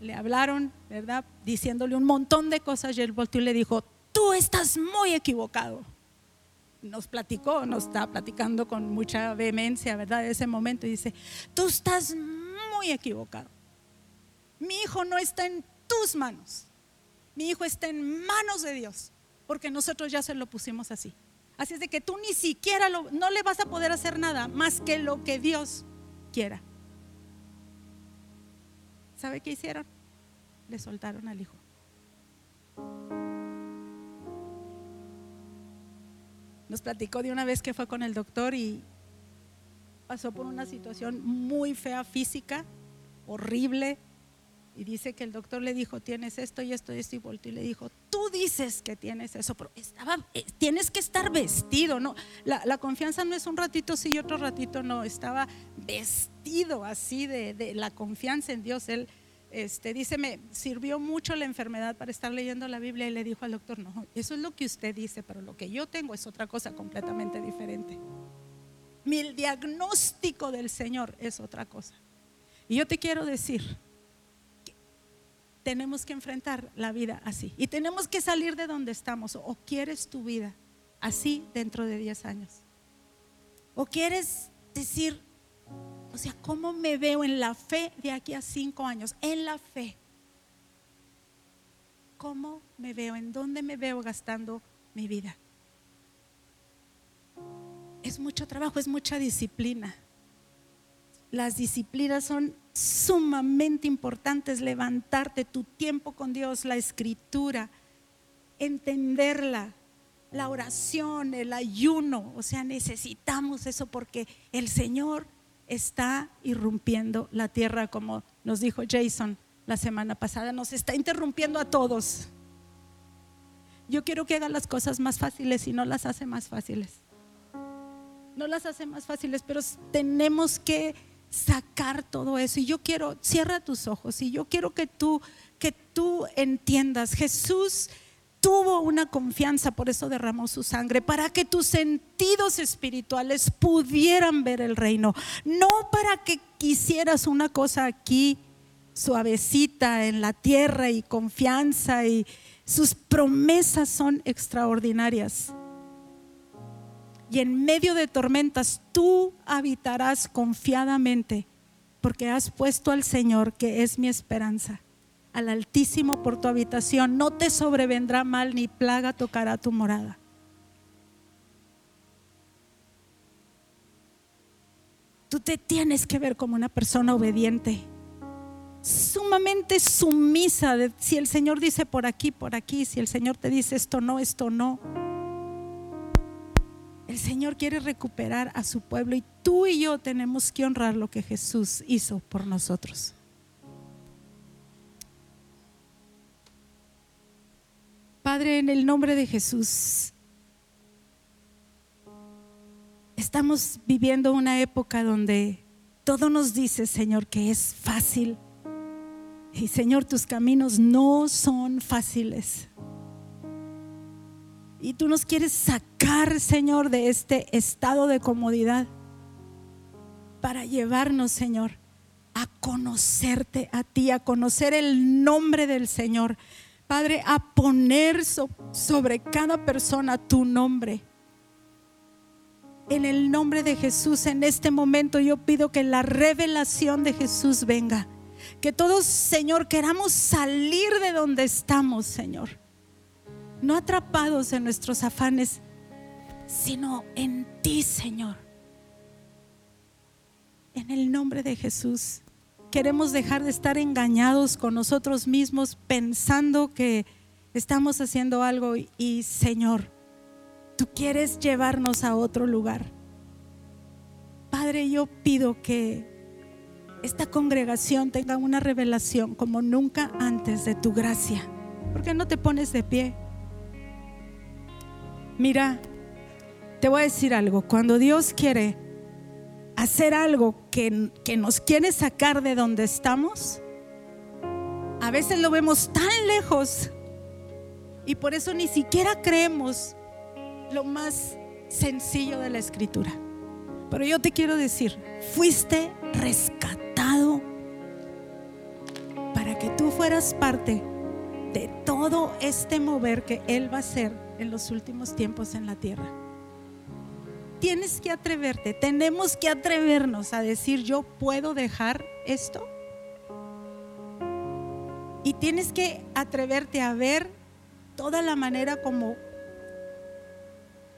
Speaker 1: le hablaron, ¿verdad? Diciéndole un montón de cosas y él volteó y le dijo, tú estás muy equivocado nos platicó, nos está platicando con mucha vehemencia, ¿verdad? De ese momento y dice, tú estás muy equivocado. Mi hijo no está en tus manos. Mi hijo está en manos de Dios, porque nosotros ya se lo pusimos así. Así es de que tú ni siquiera lo, no le vas a poder hacer nada más que lo que Dios quiera. ¿Sabe qué hicieron? Le soltaron al hijo. Nos platicó de una vez que fue con el doctor y pasó por una situación muy fea física, horrible. Y dice que el doctor le dijo, tienes esto y esto y esto y y le dijo, tú dices que tienes eso, pero estaba, eh, tienes que estar vestido, ¿no? La, la, confianza no es un ratito sí y otro ratito no, estaba vestido así de, de la confianza en Dios. Él este, dice, me sirvió mucho la enfermedad para estar leyendo la Biblia y le dijo al doctor, no, eso es lo que usted dice, pero lo que yo tengo es otra cosa completamente diferente. Mi diagnóstico del Señor es otra cosa. Y yo te quiero decir, tenemos que enfrentar la vida así y tenemos que salir de donde estamos. O quieres tu vida así dentro de 10 años. O quieres decir, O sea, ¿cómo me veo en la fe de aquí a cinco años? En la fe. ¿Cómo me veo? ¿En dónde me veo gastando mi vida? Es mucho trabajo, es mucha disciplina. Las disciplinas son sumamente importantes. Levantarte tu tiempo con Dios, la escritura, entenderla, la oración, el ayuno. O sea, necesitamos eso porque el Señor está irrumpiendo la tierra, como nos dijo Jason la semana pasada. Nos está interrumpiendo a todos. Yo quiero que haga las cosas más fáciles y no las hace más fáciles. No las hace más fáciles, pero tenemos que sacar todo eso. Y yo quiero, cierra tus ojos y yo quiero que tú, que tú entiendas, Jesús tuvo una confianza, por eso derramó su sangre, para que tus sentidos espirituales pudieran ver el reino, no para que quisieras una cosa aquí suavecita en la tierra y confianza y sus promesas son extraordinarias. Y en medio de tormentas tú habitarás confiadamente porque has puesto al Señor, que es mi esperanza al Altísimo por tu habitación. No te sobrevendrá mal ni plaga tocará tu morada. Tú te tienes que ver como una persona obediente, sumamente sumisa. De, si el Señor dice por aquí, por aquí, si el Señor te dice esto no, esto no. El Señor quiere recuperar a su pueblo y tú y yo tenemos que honrar lo que Jesús hizo por nosotros. Padre, en el nombre de Jesús, estamos viviendo una época donde todo nos dice, Señor, que es fácil. Y Señor, tus caminos no son fáciles. Y tú nos quieres sacar, Señor, de este estado de comodidad para llevarnos, Señor, a conocerte a ti, a conocer el nombre del Señor, Padre, a poner sobre cada persona tu nombre. En el nombre de Jesús, en este momento yo pido que la revelación de Jesús venga. Que todos, Señor, queramos salir de donde estamos, Señor. No atrapados en nuestros afanes, sino en ti, Señor. En el nombre de Jesús queremos dejar de estar engañados con nosotros mismos pensando que estamos haciendo algo y Señor, tú quieres llevarnos a otro lugar. Padre, yo pido que esta congregación tenga una revelación como nunca antes de tu gracia. ¿Por qué no te pones de pie? Mira, te voy a decir algo. Cuando Dios quiere hacer algo que, que nos quiere sacar de donde estamos, a veces lo vemos tan lejos y por eso ni siquiera creemos lo más sencillo de la escritura. Pero yo te quiero decir, fuiste rescatado para que tú fueras parte de todo este mover que Él va a hacer en los últimos tiempos en la tierra tienes que atreverte, tenemos que atrevernos a decir, yo puedo dejar esto. Y tienes que atreverte a ver toda la manera como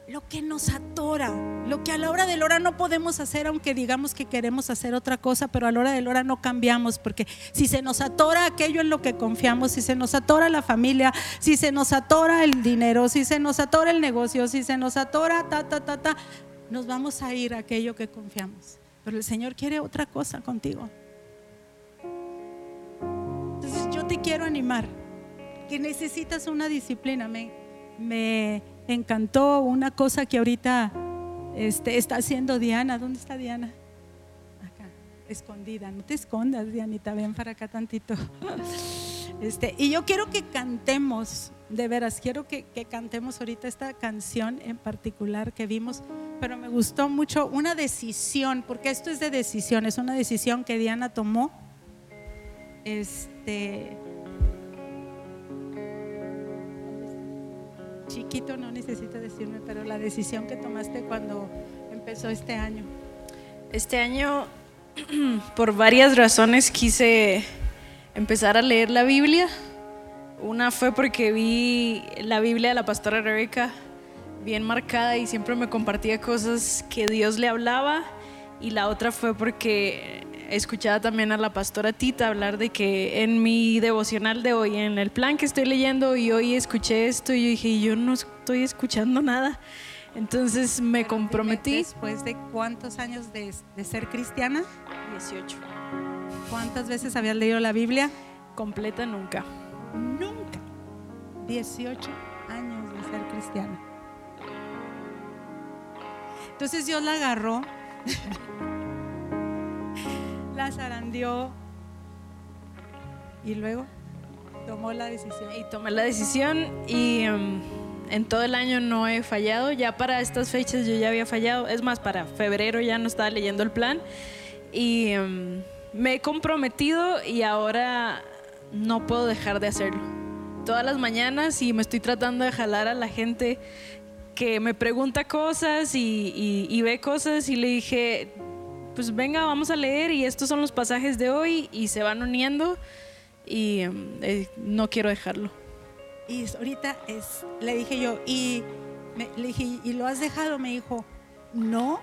Speaker 1: lo que nos atora, lo que a la hora de la hora no podemos hacer, aunque digamos que queremos hacer otra cosa, pero a la hora de la hora no cambiamos, porque si se nos atora aquello en lo que confiamos, si se nos atora la familia, si se nos atora el dinero, si se nos atora el negocio, si se nos atora ta, ta, ta, ta, nos vamos a ir a aquello que confiamos. Pero el Señor quiere otra cosa contigo. Entonces yo te quiero animar, que necesitas una disciplina. Me, me encantó una cosa que ahorita este, está haciendo Diana. ¿Dónde está Diana? Acá, escondida. No te escondas, Dianita, ven para acá tantito. Este, y yo quiero que cantemos, de veras, quiero que, cantemos ahorita esta canción en particular que vimos pero me gustó mucho una decisión, porque esto es de decisión, es una decisión que Diana tomó. Este chiquito no necesita decirme, pero la decisión que tomaste cuando empezó este año.
Speaker 2: Este año por varias razones quise empezar a leer la Biblia. Una fue porque vi la Biblia de la pastora Rebeca bien marcada y siempre me compartía cosas que Dios le hablaba. Y la otra fue porque escuchaba también a la pastora Tita hablar de que en mi devocional de hoy, en el plan que estoy leyendo y hoy escuché esto y yo dije, yo no estoy escuchando nada. Entonces me comprometí.
Speaker 1: ¿Después de cuántos años de, ser cristiana?
Speaker 2: 18.
Speaker 1: ¿Cuántas veces habías leído la Biblia?
Speaker 2: Completa nunca.
Speaker 1: Nunca. 18 años de ser cristiana. Entonces Dios la agarró, la zarandeó y luego tomó la decisión.
Speaker 2: Y tomé la decisión y... Em, en todo el año no he fallado. Ya para estas fechas yo ya había fallado. Es más, para febrero ya no estaba leyendo el plan. Y em, me he comprometido y ahora no puedo dejar de hacerlo. Todas las mañanas y me estoy tratando de jalar a la gente que me pregunta cosas y, ve cosas y le dije, pues venga, vamos a leer y estos son los pasajes de hoy y se van uniendo y em, eh, no quiero dejarlo.
Speaker 1: Y ahorita es, le dije yo, y le dije, ¿y lo has dejado? Me dijo, no.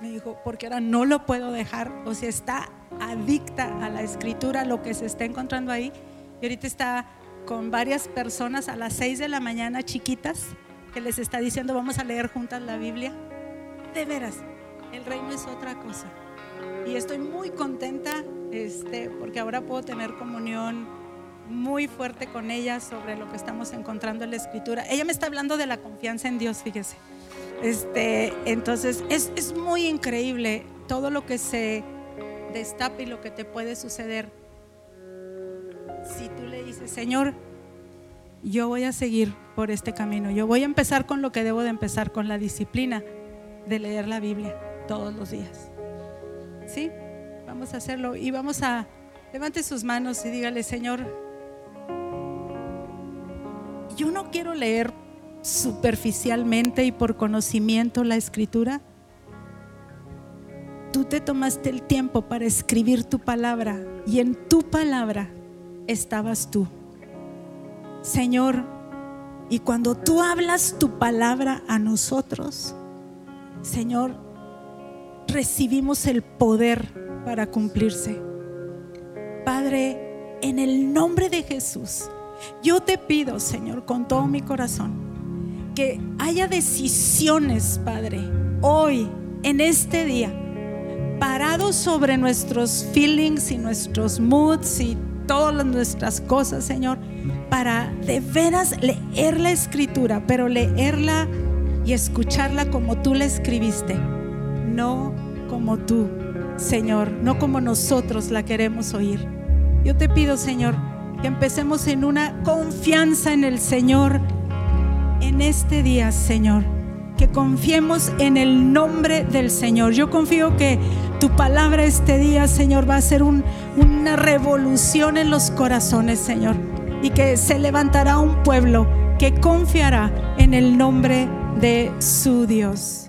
Speaker 1: Me dijo, porque ahora no lo puedo dejar. O sea, está adicta a la escritura, lo que se está encontrando ahí. Y ahorita está con varias personas a las 6 de la mañana, chiquitas, que les está diciendo, vamos a leer juntas la Biblia. De veras, el reino es otra cosa. Y estoy muy contenta este, porque ahora puedo tener comunión muy fuerte con ella sobre lo que estamos encontrando en la escritura. Ella me está hablando de la confianza en Dios, fíjese. Este, entonces, es, es muy increíble todo lo que se destapa y lo que te puede suceder. Si tú le dices, Señor, yo voy a seguir por este camino, yo voy a empezar con lo que debo de empezar, con la disciplina de leer la Biblia todos los días. ¿Sí? Vamos a hacerlo y vamos a, levante sus manos y dígale, Señor, yo no quiero leer superficialmente y por conocimiento la escritura. Tú te tomaste el tiempo para escribir tu palabra y en tu palabra estabas tú. Señor, y cuando tú hablas tu palabra a nosotros, Señor, recibimos el poder para cumplirse. Padre, en el nombre de Jesús, yo te pido, Señor, con todo mi corazón, que haya decisiones, Padre, hoy, en este día, parados sobre nuestros feelings y nuestros moods y todas nuestras cosas, Señor, para de veras leer la escritura, pero leerla y escucharla como tú la escribiste, no como tú, Señor, no como nosotros la queremos oír. Yo te pido, Señor, que empecemos en una confianza en el Señor en este día, Señor. Que confiemos en el nombre del Señor. Yo confío que tu palabra este día, Señor, va a ser una revolución en los corazones, Señor. Y que se levantará un pueblo que confiará en el nombre de su Dios.